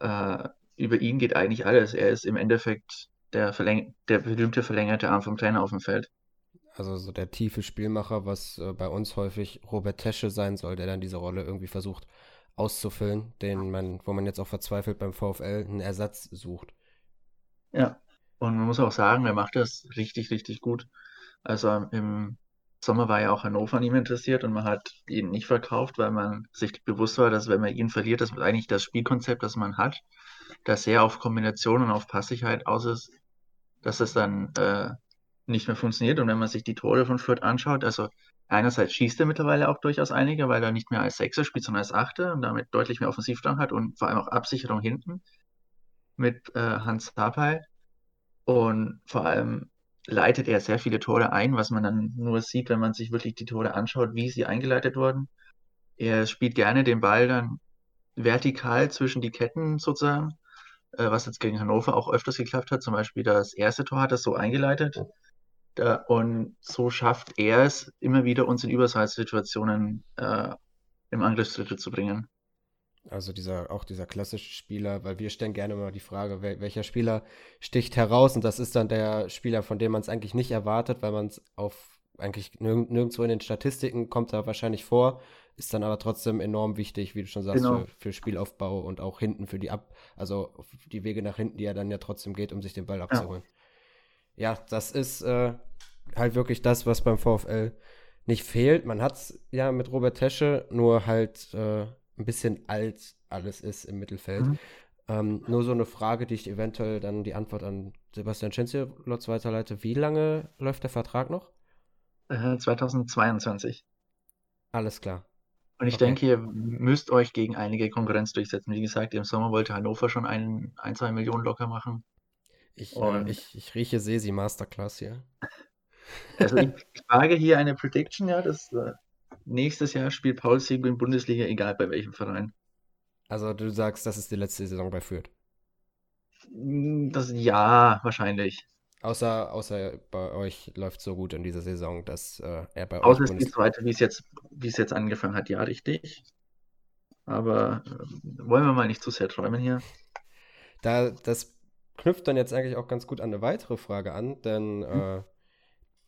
äh, über ihn geht eigentlich alles. Er ist im Endeffekt der, verläng der berühmte verlängerte Arm vom Trainer auf dem Feld. Also so der tiefe Spielmacher, was äh, bei uns häufig Robert Tesche sein soll, der dann diese Rolle irgendwie versucht auszufüllen, den man, wo man jetzt auch verzweifelt beim VfL einen Ersatz sucht. Ja, und man muss auch sagen, er macht das richtig, richtig gut. Also im Sommer war ja auch Hannover an ihm interessiert und man hat ihn nicht verkauft, weil man sich bewusst war, dass wenn man ihn verliert, das eigentlich das Spielkonzept, das man hat, das sehr auf Kombination und auf Passigkeit aus ist, dass es dann äh, nicht mehr funktioniert. Und wenn man sich die Tore von Fürth anschaut, also einerseits schießt er mittlerweile auch durchaus einige, weil er nicht mehr als Sechser spielt, sondern als Achter und damit deutlich mehr Offensivdrang hat und vor allem auch Absicherung hinten mit äh, Hans Tapay. Und vor allem leitet er sehr viele Tore ein, was man dann nur sieht, wenn man sich wirklich die Tore anschaut, wie sie eingeleitet wurden. Er spielt gerne den Ball dann vertikal zwischen die Ketten sozusagen äh, was jetzt gegen Hannover auch öfters geklappt hat. Zum Beispiel das erste Tor hat er so eingeleitet. Da, und so schafft er es, immer wieder uns in Überzahlsituationen äh, im Angriffsdrittel zu bringen. Also dieser, auch dieser klassische Spieler, weil wir stellen gerne immer die Frage, wel welcher Spieler sticht heraus und das ist dann der Spieler, von dem man es eigentlich nicht erwartet, weil man es auf eigentlich nirg nirgendwo in den Statistiken kommt er wahrscheinlich vor, ist dann aber trotzdem enorm wichtig, wie du schon sagst, genau. für, für, Spielaufbau und auch hinten für die Ab, also die Wege nach hinten, die er dann ja trotzdem geht, um sich den Ball abzuholen. Ja, ja das ist äh, halt wirklich das, was beim VfL nicht fehlt. Man hat es ja mit Robert Tesche, nur halt äh, ein bisschen alt alles ist im Mittelfeld. Mhm. Ähm, nur so eine Frage, die ich eventuell dann die Antwort an Sebastian Schenziolotz weiterleite. Wie lange läuft der Vertrag noch? Äh, 2022. Alles klar. Und ich okay. denke, ihr müsst euch gegen einige Konkurrenz durchsetzen. Wie gesagt, im Sommer wollte Hannover schon ein, ein zwei Millionen locker machen. Ich, äh, ich, ich rieche Sesi Masterclass hier. Also ich frage hier eine Prediction, ja, dass äh, nächstes Jahr spielt Paul Siegel in Bundesliga, egal bei welchem Verein. Also du sagst, das ist die letzte Saison bei Fürth? Hm, das, ja, wahrscheinlich. Außer, außer bei euch läuft so gut in dieser Saison, dass äh, er bei Außer euch. Außer es wie es jetzt, wie es jetzt angefangen hat, ja, richtig. Aber äh, wollen wir mal nicht zu sehr träumen hier. Da, das knüpft dann jetzt eigentlich auch ganz gut an eine weitere Frage an, denn hm. äh,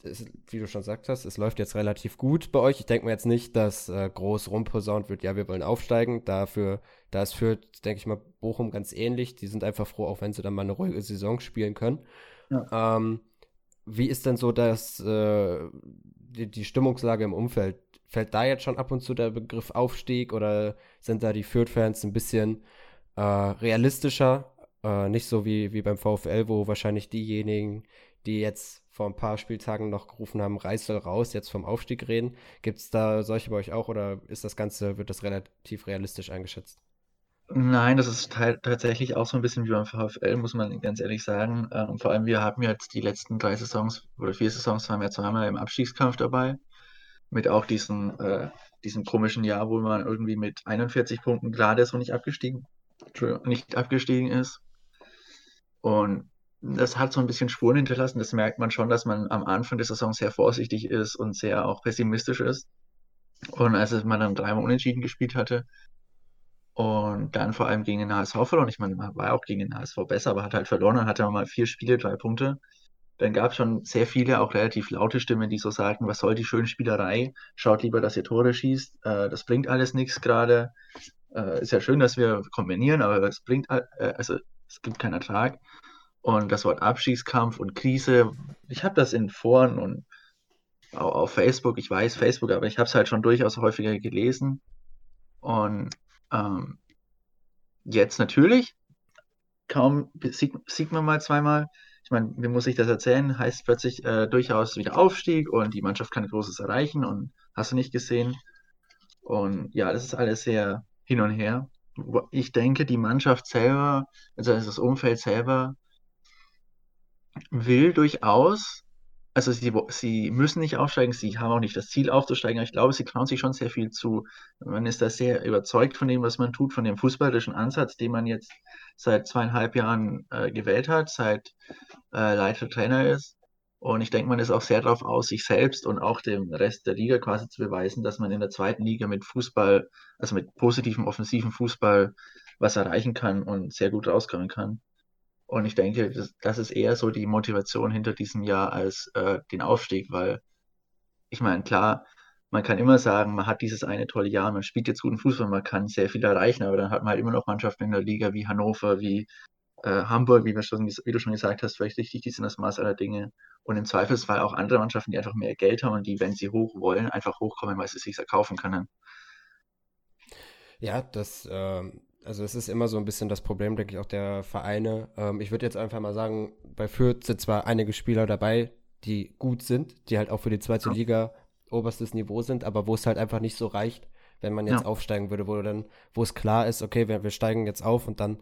es, wie du schon gesagt hast, es läuft jetzt relativ gut bei euch. Ich denke mir jetzt nicht, dass äh, groß rumposaunt wird, ja, wir wollen aufsteigen. Dafür, da es führt, denke ich mal, Bochum ganz ähnlich. Die sind einfach froh, auch wenn sie dann mal eine ruhige Saison spielen können. Ähm, wie ist denn so das, äh, die, die, Stimmungslage im Umfeld? Fällt da jetzt schon ab und zu der Begriff Aufstieg oder sind da die Fürth-Fans ein bisschen äh, realistischer? Äh, nicht so wie, wie beim VfL, wo wahrscheinlich diejenigen, die jetzt vor ein paar Spieltagen noch gerufen haben, Reis soll raus, jetzt vom Aufstieg reden. Gibt es da solche bei euch auch oder ist das Ganze, wird das relativ realistisch eingeschätzt? Nein, das ist tatsächlich auch so ein bisschen wie beim VfL, muss man ganz ehrlich sagen. Ähm, vor allem, wir haben jetzt die letzten drei Saisons oder vier Saisons waren wir zweimal im Abstiegskampf dabei. Mit auch diesem, äh, diesem komischen Jahr, wo man irgendwie mit 41 Punkten gerade so nicht abgestiegen, nicht abgestiegen ist. Und das hat so ein bisschen Spuren hinterlassen. Das merkt man schon, dass man am Anfang der Saison sehr vorsichtig ist und sehr auch pessimistisch ist. Und als man dann dreimal unentschieden gespielt hatte und dann vor allem gegen den HSV verloren, ich meine, man war auch gegen den HSV besser, aber hat halt verloren, dann hatte man mal vier Spiele, drei Punkte. Dann gab es schon sehr viele, auch relativ laute Stimmen, die so sagten, was soll die schöne Spielerei? Schaut lieber, dass ihr Tore schießt. Äh, das bringt alles nichts gerade. Äh, ist ja schön, dass wir kombinieren, aber es bringt, äh, also es gibt keinen Ertrag. Und das Wort Abstiegskampf und Krise, ich habe das in Foren und auf Facebook, ich weiß Facebook, aber ich habe es halt schon durchaus häufiger gelesen. Und ähm, jetzt natürlich, kaum sieht, sieht man mal zweimal, ich meine, wie muss ich das erzählen, heißt plötzlich äh, durchaus wieder Aufstieg und die Mannschaft kann Großes erreichen und hast du nicht gesehen. Und ja, das ist alles sehr hin und her. Ich denke, die Mannschaft selber, also das Umfeld selber, will durchaus, also sie, sie müssen nicht aufsteigen, sie haben auch nicht das Ziel aufzusteigen, aber ich glaube, sie trauen sich schon sehr viel zu. Man ist da sehr überzeugt von dem, was man tut, von dem fußballerischen Ansatz, den man jetzt seit zweieinhalb Jahren äh, gewählt hat, seit äh, Leiter Trainer ist. Und ich denke, man ist auch sehr darauf aus, sich selbst und auch dem Rest der Liga quasi zu beweisen, dass man in der zweiten Liga mit Fußball, also mit positivem, offensiven Fußball was erreichen kann und sehr gut rauskommen kann. Und ich denke, das, das ist eher so die Motivation hinter diesem Jahr als äh, den Aufstieg, weil ich meine, klar, man kann immer sagen, man hat dieses eine tolle Jahr, man spielt jetzt guten Fußball, man kann sehr viel erreichen, aber dann hat man halt immer noch Mannschaften in der Liga wie Hannover, wie äh, Hamburg, wie, schon, wie, du schon gesagt hast, vielleicht richtig, die sind das Maß aller Dinge. Und im Zweifelsfall auch andere Mannschaften, die einfach mehr Geld haben und die, wenn sie hoch wollen, einfach hochkommen, weil sie sich erkaufen können. Ja, das ähm, also es ist immer so ein bisschen das Problem, denke ich, auch der Vereine. Ähm, ich würde jetzt einfach mal sagen, bei Fürth sind zwar einige Spieler dabei, die gut sind, die halt auch für die zweite ja. Liga oberstes Niveau sind, aber wo es halt einfach nicht so reicht, wenn man jetzt ja. aufsteigen würde, wo dann, wo es klar ist, okay, wir, wir steigen jetzt auf und dann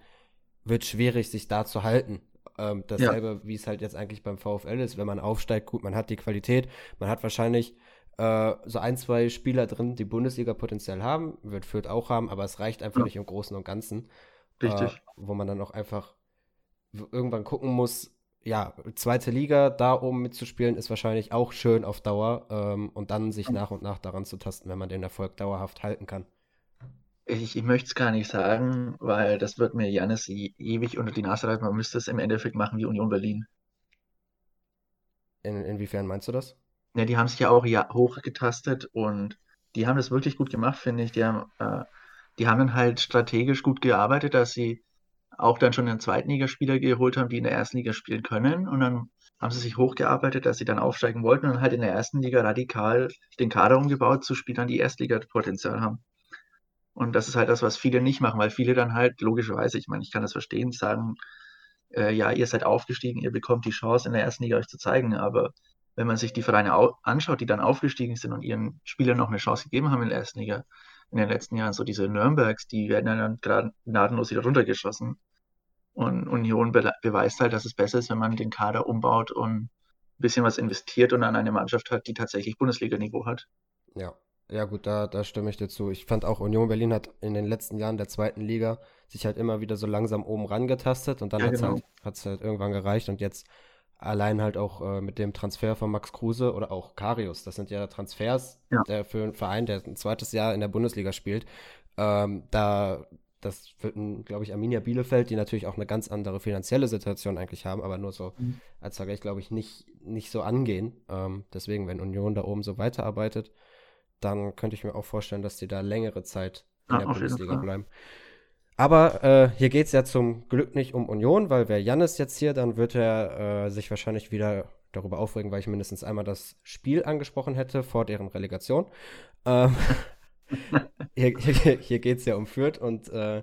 wird schwierig, sich da zu halten. Ähm, dasselbe, ja. wie es halt jetzt eigentlich beim VfL ist, wenn man aufsteigt, gut, man hat die Qualität, man hat wahrscheinlich äh, so ein, zwei Spieler drin, die Bundesliga-Potenzial haben, wird Fürth auch haben, aber es reicht einfach ja. nicht im Großen und Ganzen. Richtig. Äh, wo man dann auch einfach irgendwann gucken muss, ja, zweite Liga, da oben mitzuspielen, ist wahrscheinlich auch schön auf Dauer ähm, und dann sich nach und nach daran zu tasten, wenn man den Erfolg dauerhaft halten kann. Ich, ich möchte es gar nicht sagen, weil das wird mir Janis ewig unter die Nase reiben. Man müsste es im Endeffekt machen wie Union Berlin. In, inwiefern meinst du das? Ja, die haben sich ja auch ja, hochgetastet und die haben das wirklich gut gemacht, finde ich. Die haben, äh, die haben dann halt strategisch gut gearbeitet, dass sie auch dann schon einen zweiten Ligaspieler geholt haben, die in der ersten Liga spielen können. Und dann haben sie sich hochgearbeitet, dass sie dann aufsteigen wollten und halt in der ersten Liga radikal den Kader umgebaut zu Spielern, die Erstliga-Potenzial haben. Und das ist halt das, was viele nicht machen, weil viele dann halt, logischerweise, ich meine, ich kann das verstehen, sagen, äh, ja, ihr seid aufgestiegen, ihr bekommt die Chance, in der ersten Liga euch zu zeigen, aber wenn man sich die Vereine anschaut, die dann aufgestiegen sind und ihren Spielern noch eine Chance gegeben haben in der ersten Liga in den letzten Jahren, so diese Nürnbergs, die werden dann gerade gnadenlos wieder runtergeschossen. Und Union be beweist halt, dass es besser ist, wenn man den Kader umbaut und ein bisschen was investiert und an eine Mannschaft hat, die tatsächlich Bundesliga-Niveau hat. Ja, ja gut, da, da stimme ich dir zu. Ich fand auch Union Berlin hat in den letzten Jahren der zweiten Liga sich halt immer wieder so langsam oben rangetastet und dann ja, hat es genau. halt, halt irgendwann gereicht und jetzt allein halt auch äh, mit dem Transfer von Max Kruse oder auch Karius. Das sind ja Transfers ja. Der für einen Verein, der ein zweites Jahr in der Bundesliga spielt. Ähm, da das wird, glaube ich, Arminia Bielefeld, die natürlich auch eine ganz andere finanzielle Situation eigentlich haben, aber nur so mhm. als Vergleich, glaube ich, nicht, nicht so angehen. Ähm, deswegen, wenn Union da oben so weiterarbeitet, dann könnte ich mir auch vorstellen, dass die da längere Zeit in ja, der Bundesliga bleiben. Aber äh, hier geht es ja zum Glück nicht um Union, weil wäre Jannis jetzt hier, dann wird er äh, sich wahrscheinlich wieder darüber aufregen, weil ich mindestens einmal das Spiel angesprochen hätte vor deren Relegation. Ähm, hier hier, hier geht es ja um Fürth und äh,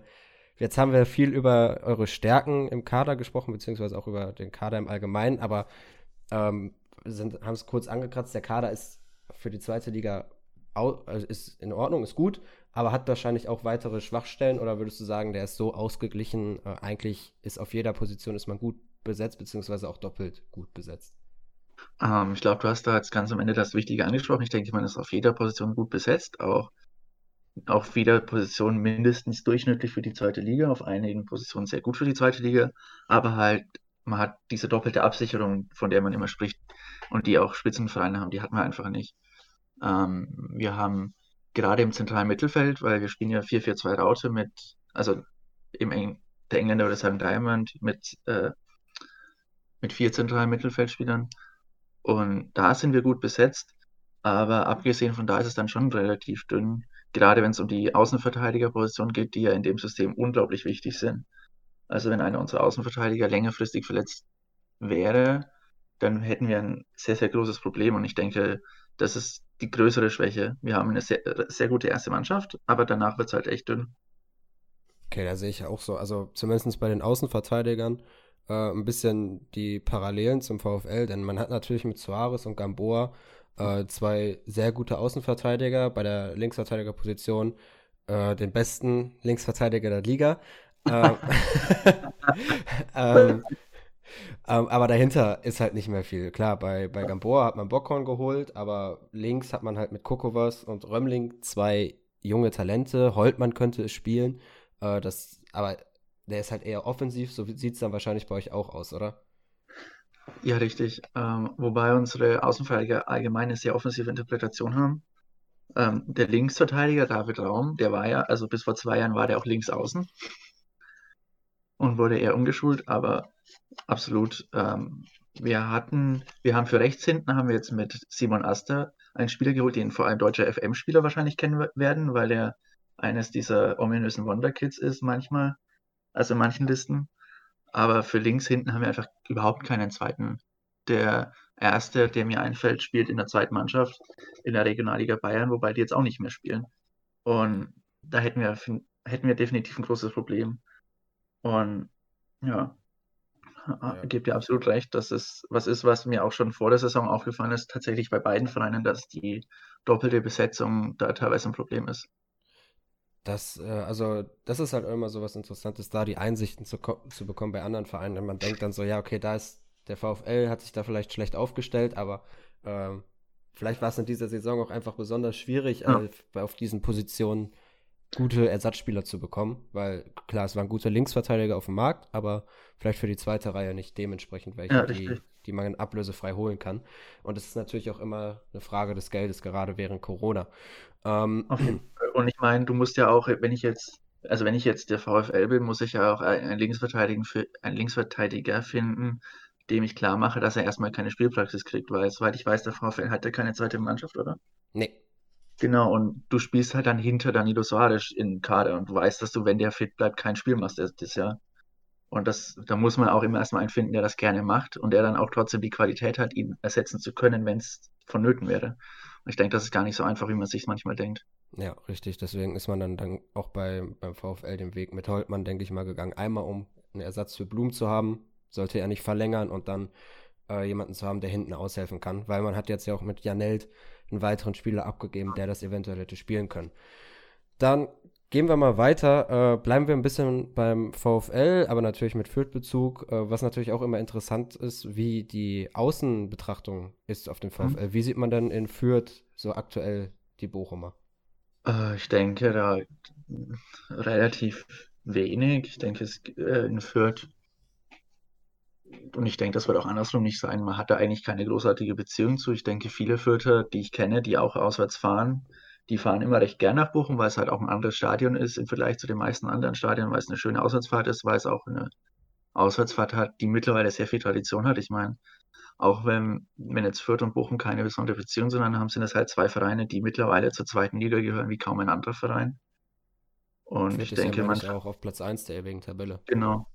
jetzt haben wir viel über eure Stärken im Kader gesprochen, beziehungsweise auch über den Kader im Allgemeinen, aber ähm, haben es kurz angekratzt. Der Kader ist für die zweite Liga also ist in Ordnung, ist gut, aber hat wahrscheinlich auch weitere Schwachstellen oder würdest du sagen, der ist so ausgeglichen, äh, eigentlich ist auf jeder Position ist man gut besetzt, beziehungsweise auch doppelt gut besetzt? Ähm, ich glaube, du hast da jetzt ganz am Ende das Wichtige angesprochen. Ich denke, man ist auf jeder Position gut besetzt, auch auf jeder Position mindestens durchschnittlich für die zweite Liga, auf einigen Positionen sehr gut für die zweite Liga, aber halt, man hat diese doppelte Absicherung, von der man immer spricht und die auch Spitzenvereine haben, die hat man einfach nicht. Ähm, wir haben gerade im zentralen Mittelfeld, weil wir spielen ja 4-4-2 Raute mit, also im Eng der Engländer würde sagen Diamond mit, äh, mit vier zentralen Mittelfeldspielern. Und da sind wir gut besetzt. Aber abgesehen von da ist es dann schon relativ dünn, gerade wenn es um die Außenverteidigerposition geht, die ja in dem System unglaublich wichtig sind. Also wenn einer unserer Außenverteidiger längerfristig verletzt wäre, dann hätten wir ein sehr, sehr großes Problem. Und ich denke, das ist die größere Schwäche. Wir haben eine sehr, sehr gute erste Mannschaft, aber danach wird es halt echt dünn. Okay, da sehe ich auch so. Also zumindest bei den Außenverteidigern äh, ein bisschen die Parallelen zum VfL, denn man hat natürlich mit Suarez und Gamboa äh, zwei sehr gute Außenverteidiger bei der Linksverteidigerposition, äh, den besten Linksverteidiger der Liga. ähm, ähm, aber dahinter ist halt nicht mehr viel. Klar, bei, bei Gamboa hat man Bockhorn geholt, aber links hat man halt mit Kokovas und Römling zwei junge Talente. Holtmann könnte es spielen. Äh, das, aber der ist halt eher offensiv, so sieht es dann wahrscheinlich bei euch auch aus, oder? Ja, richtig. Ähm, wobei unsere Außenverteidiger allgemein eine sehr offensive Interpretation haben. Ähm, der Linksverteidiger David Raum, der war ja, also bis vor zwei Jahren war der auch links außen und wurde eher umgeschult, aber absolut. Ähm, wir hatten, wir haben für rechts hinten haben wir jetzt mit Simon Aster einen Spieler geholt, den vor allem deutscher FM-Spieler wahrscheinlich kennen werden, weil er eines dieser ominösen Wonderkids ist manchmal, also in manchen Listen. Aber für links hinten haben wir einfach überhaupt keinen zweiten. Der erste, der mir einfällt, spielt in der zweiten Mannschaft in der Regionalliga Bayern, wobei die jetzt auch nicht mehr spielen. Und da hätten wir, hätten wir definitiv ein großes Problem. Und ja, ja. gebe dir absolut recht, dass es was ist, was mir auch schon vor der Saison aufgefallen ist, tatsächlich bei beiden Vereinen, dass die doppelte Besetzung da teilweise ein Problem ist. Das, äh, also, das ist halt immer so was Interessantes, da die Einsichten zu, zu bekommen bei anderen Vereinen. Wenn man denkt dann so, ja, okay, da ist der VfL, hat sich da vielleicht schlecht aufgestellt, aber ähm, vielleicht war es in dieser Saison auch einfach besonders schwierig, ja. äh, auf diesen Positionen gute Ersatzspieler zu bekommen, weil klar, es waren gute Linksverteidiger auf dem Markt, aber vielleicht für die zweite Reihe nicht dementsprechend welche, ja, die, die man ablösefrei holen kann. Und es ist natürlich auch immer eine Frage des Geldes, gerade während Corona. Ähm, Und ich meine, du musst ja auch, wenn ich jetzt, also wenn ich jetzt der VfL bin, muss ich ja auch einen Linksverteidiger, einen Linksverteidiger finden, dem ich klar mache, dass er erstmal keine Spielpraxis kriegt, weil soweit ich weiß, der VfL hat ja keine zweite Mannschaft, oder? Nee. Genau, und du spielst halt dann hinter Danilo Soares in Kader und du weißt, dass du, wenn der fit bleibt, kein Spiel machst das Jahr. Und das, da muss man auch immer erstmal einen finden, der das gerne macht und der dann auch trotzdem die Qualität hat, ihn ersetzen zu können, wenn es vonnöten wäre. Und ich denke, das ist gar nicht so einfach, wie man sich manchmal denkt. Ja, richtig. Deswegen ist man dann, dann auch bei, beim VfL den Weg mit Holtmann, denke ich mal, gegangen. Einmal, um einen Ersatz für Blum zu haben, sollte er nicht verlängern und dann äh, jemanden zu haben, der hinten aushelfen kann. Weil man hat jetzt ja auch mit Janelt einen weiteren Spieler abgegeben, der das eventuell hätte spielen können. Dann gehen wir mal weiter. Äh, bleiben wir ein bisschen beim VfL, aber natürlich mit Fürth-Bezug, äh, was natürlich auch immer interessant ist, wie die Außenbetrachtung ist auf dem VfL. Mhm. Wie sieht man denn in Fürth so aktuell die Bochumer? Äh, ich denke, da relativ wenig. Ich denke, es äh, in Fürth und ich denke, das wird auch andersrum nicht sein. Man hat da eigentlich keine großartige Beziehung zu. Ich denke, viele Fürther, die ich kenne, die auch auswärts fahren, die fahren immer recht gern nach Bochum, weil es halt auch ein anderes Stadion ist im Vergleich zu den meisten anderen Stadien, weil es eine schöne Auswärtsfahrt ist, weil es auch eine Auswärtsfahrt hat, die mittlerweile sehr viel Tradition hat. Ich meine, auch wenn, wenn jetzt Fürth und Bochum keine besondere Beziehung sind, dann haben sind das halt zwei Vereine, die mittlerweile zur zweiten Liga gehören, wie kaum ein anderer Verein. Und Fürth ich denke, ja, man. auch auf Platz 1 der ewigen Tabelle. Genau.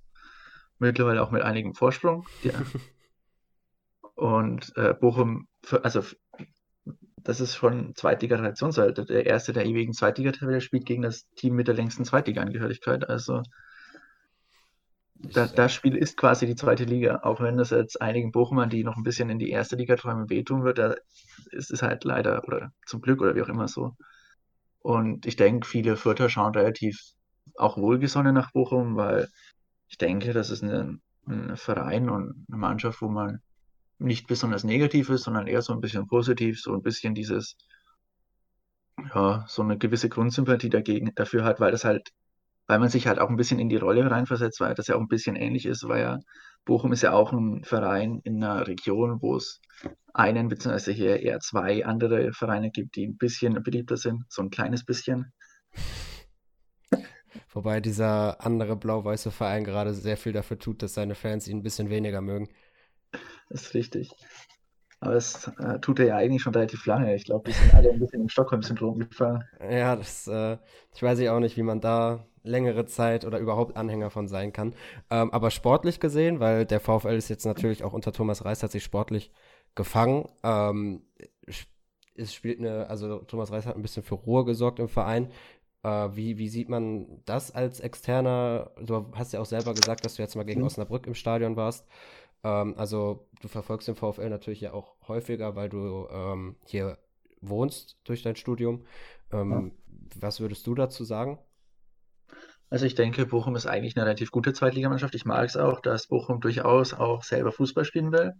Mittlerweile auch mit einigem Vorsprung. Ja. und äh, Bochum, also das ist schon Zweitliga-Tradition. Der erste der ewigen Zweitliga-Tabelle spielt gegen das Team mit der längsten Zweitliga-Angehörigkeit. Also da, das Spiel ist quasi die zweite Liga, auch wenn das jetzt einigen Bochumern, die noch ein bisschen in die erste Liga träumen, wehtun wird, da ist es halt leider oder zum Glück oder wie auch immer so. Und ich denke, viele Vierter schauen relativ auch wohlgesonnen nach Bochum, weil ich denke, das ist ein, ein Verein und eine Mannschaft, wo man nicht besonders negativ ist, sondern eher so ein bisschen positiv, so ein bisschen dieses, ja, so eine gewisse Grundsympathie dagegen, dafür hat, weil das halt weil man sich halt auch ein bisschen in die Rolle reinversetzt, weil das ja auch ein bisschen ähnlich ist, weil ja Bochum ist ja auch ein Verein in einer Region, wo es einen beziehungsweise hier eher zwei andere Vereine gibt, die ein bisschen beliebter sind, so ein kleines bisschen. Wobei dieser andere blau-weiße Verein gerade sehr viel dafür tut, dass seine Fans ihn ein bisschen weniger mögen. Das ist richtig. Aber das äh, tut er ja eigentlich schon relativ lange. Ich glaube, die sind alle ein bisschen im Stockholm-Syndrom gefahren. Ja, das, äh, ich weiß auch nicht, wie man da längere Zeit oder überhaupt Anhänger von sein kann. Ähm, aber sportlich gesehen, weil der VfL ist jetzt natürlich auch unter Thomas Reis hat sich sportlich gefangen. Ähm, es spielt eine, also Thomas Reis hat ein bisschen für Ruhe gesorgt im Verein. Äh, wie, wie sieht man das als Externer? Du hast ja auch selber gesagt, dass du jetzt mal gegen mhm. Osnabrück im Stadion warst. Ähm, also du verfolgst den VfL natürlich ja auch häufiger, weil du ähm, hier wohnst durch dein Studium. Ähm, ja. Was würdest du dazu sagen? Also ich denke, Bochum ist eigentlich eine relativ gute Zweitligamannschaft. Ich mag es auch, dass Bochum durchaus auch selber Fußball spielen will.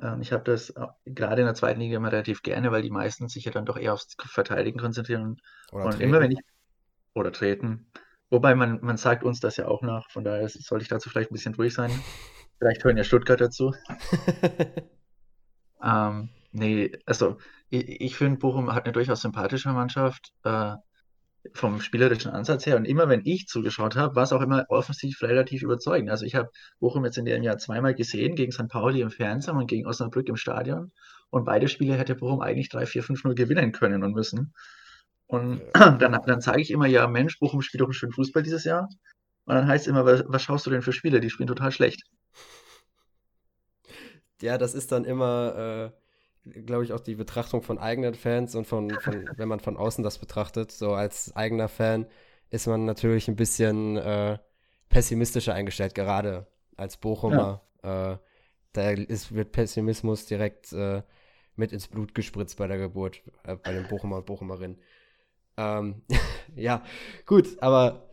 Ähm, ich habe das gerade in der zweiten Liga immer relativ gerne, weil die meisten sich ja dann doch eher aufs Verteidigen konzentrieren. Oder und treten. immer wenn ich oder treten. Wobei man, man sagt uns das ja auch nach, von daher sollte ich dazu vielleicht ein bisschen durch sein. Vielleicht hören ja Stuttgart dazu. ähm, nee, also ich, ich finde, Bochum hat eine durchaus sympathische Mannschaft. Äh, vom spielerischen Ansatz her. Und immer wenn ich zugeschaut habe, war es auch immer offensiv relativ überzeugend. Also ich habe Bochum jetzt in dem Jahr zweimal gesehen, gegen St. Pauli im Fernsehen und gegen Osnabrück im Stadion. Und beide Spiele hätte Bochum eigentlich 3, 4, 5, 0 gewinnen können und müssen. Und dann, dann sage ich immer, ja, Mensch, Bochum spielt doch einen schönen Fußball dieses Jahr. Und dann heißt es immer, was, was schaust du denn für Spiele? Die spielen total schlecht. Ja, das ist dann immer. Äh glaube ich, auch die Betrachtung von eigenen Fans und von, von, wenn man von außen das betrachtet, so als eigener Fan ist man natürlich ein bisschen äh, pessimistischer eingestellt, gerade als Bochumer. Ja. Äh, da ist, wird Pessimismus direkt äh, mit ins Blut gespritzt bei der Geburt, äh, bei den Bochumer und Bochumerinnen. Ähm, ja, gut, aber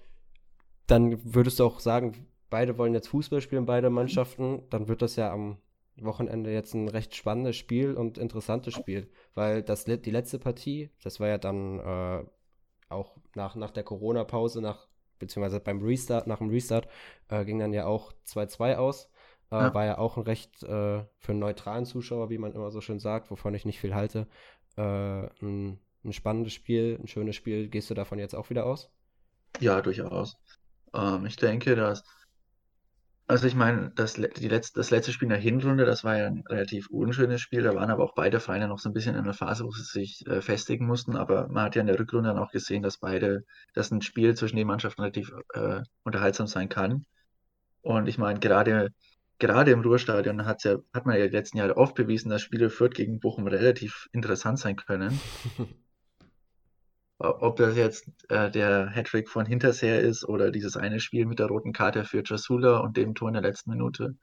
dann würdest du auch sagen, beide wollen jetzt Fußball spielen, beide Mannschaften, dann wird das ja am Wochenende jetzt ein recht spannendes Spiel und interessantes Spiel, weil das die letzte Partie, das war ja dann äh, auch nach, nach der Corona-Pause, nach, beziehungsweise beim Restart, nach dem Restart, äh, ging dann ja auch 2-2 aus. Äh, ja. War ja auch ein recht äh, für einen neutralen Zuschauer, wie man immer so schön sagt, wovon ich nicht viel halte, äh, ein, ein spannendes Spiel, ein schönes Spiel. Gehst du davon jetzt auch wieder aus? Ja, durchaus. Ähm, ich denke, dass also ich meine, das, die letzte, das letzte Spiel in der Hinrunde, das war ja ein relativ unschönes Spiel. Da waren aber auch beide Vereine noch so ein bisschen in einer Phase, wo sie sich äh, festigen mussten. Aber man hat ja in der Rückrunde dann auch gesehen, dass beide, dass ein Spiel zwischen den Mannschaften relativ äh, unterhaltsam sein kann. Und ich meine, gerade, gerade im Ruhrstadion hat's ja, hat man ja die letzten Jahre oft bewiesen, dass Spiele Fürth gegen Bochum relativ interessant sein können. Ob das jetzt äh, der Hattrick von Hinterseher ist oder dieses eine Spiel mit der roten Karte für Jasula und dem Tor in der letzten Minute.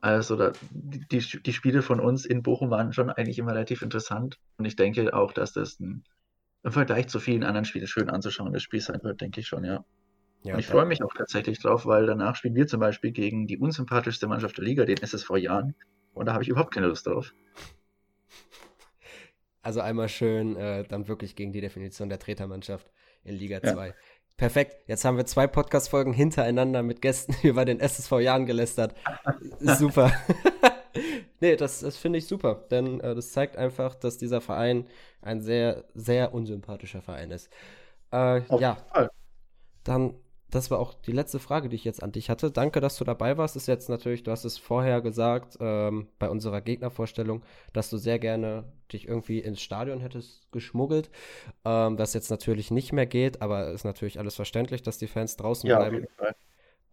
Also da, die, die Spiele von uns in Bochum waren schon eigentlich immer relativ interessant. Und ich denke auch, dass das ein, im Vergleich zu vielen anderen Spielen schön anzuschauen das Spiel sein wird, denke ich schon, ja. ja und ich freue mich auch tatsächlich drauf, weil danach spielen wir zum Beispiel gegen die unsympathischste Mannschaft der Liga, den SSV Jahren. Und da habe ich überhaupt keine Lust drauf. Also einmal schön äh, dann wirklich gegen die Definition der Tretermannschaft in Liga 2. Ja. Perfekt. Jetzt haben wir zwei Podcast-Folgen hintereinander mit Gästen über den SSV Jahren gelästert. Super. Nee, das, das finde ich super, denn äh, das zeigt einfach, dass dieser Verein ein sehr, sehr unsympathischer Verein ist. Äh, ja, dann das war auch die letzte Frage, die ich jetzt an dich hatte. Danke, dass du dabei warst. Ist jetzt natürlich, du hast es vorher gesagt, ähm, bei unserer Gegnervorstellung, dass du sehr gerne dich irgendwie ins Stadion hättest geschmuggelt. Ähm, was jetzt natürlich nicht mehr geht, aber ist natürlich alles verständlich, dass die Fans draußen ja, bleiben. Auf jeden Fall.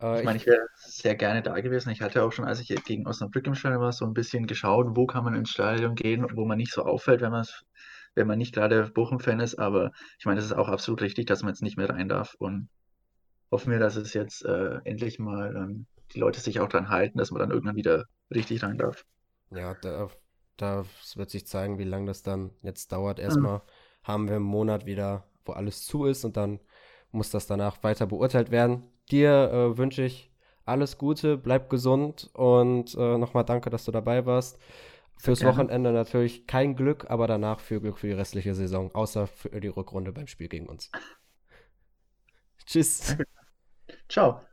Äh, ich meine, ich wäre sehr gerne da gewesen. Ich hatte auch schon, als ich gegen Osnabrück im Stadion war, so ein bisschen geschaut, wo kann man ins Stadion gehen, wo man nicht so auffällt, wenn man wenn man nicht gerade Bochum-Fan ist. Aber ich meine, es ist auch absolut richtig, dass man jetzt nicht mehr rein darf. Und hoffen wir, dass es jetzt äh, endlich mal ähm, die Leute sich auch dran halten, dass man dann irgendwann wieder richtig rein darf. Ja, da, da wird sich zeigen, wie lange das dann jetzt dauert. Erstmal mhm. haben wir einen Monat wieder, wo alles zu ist und dann muss das danach weiter beurteilt werden. Dir äh, wünsche ich alles Gute, bleib gesund und äh, nochmal danke, dass du dabei warst. Fürs Wochenende natürlich kein Glück, aber danach viel Glück für die restliche Saison, außer für die Rückrunde beim Spiel gegen uns. Tschüss. Ciao.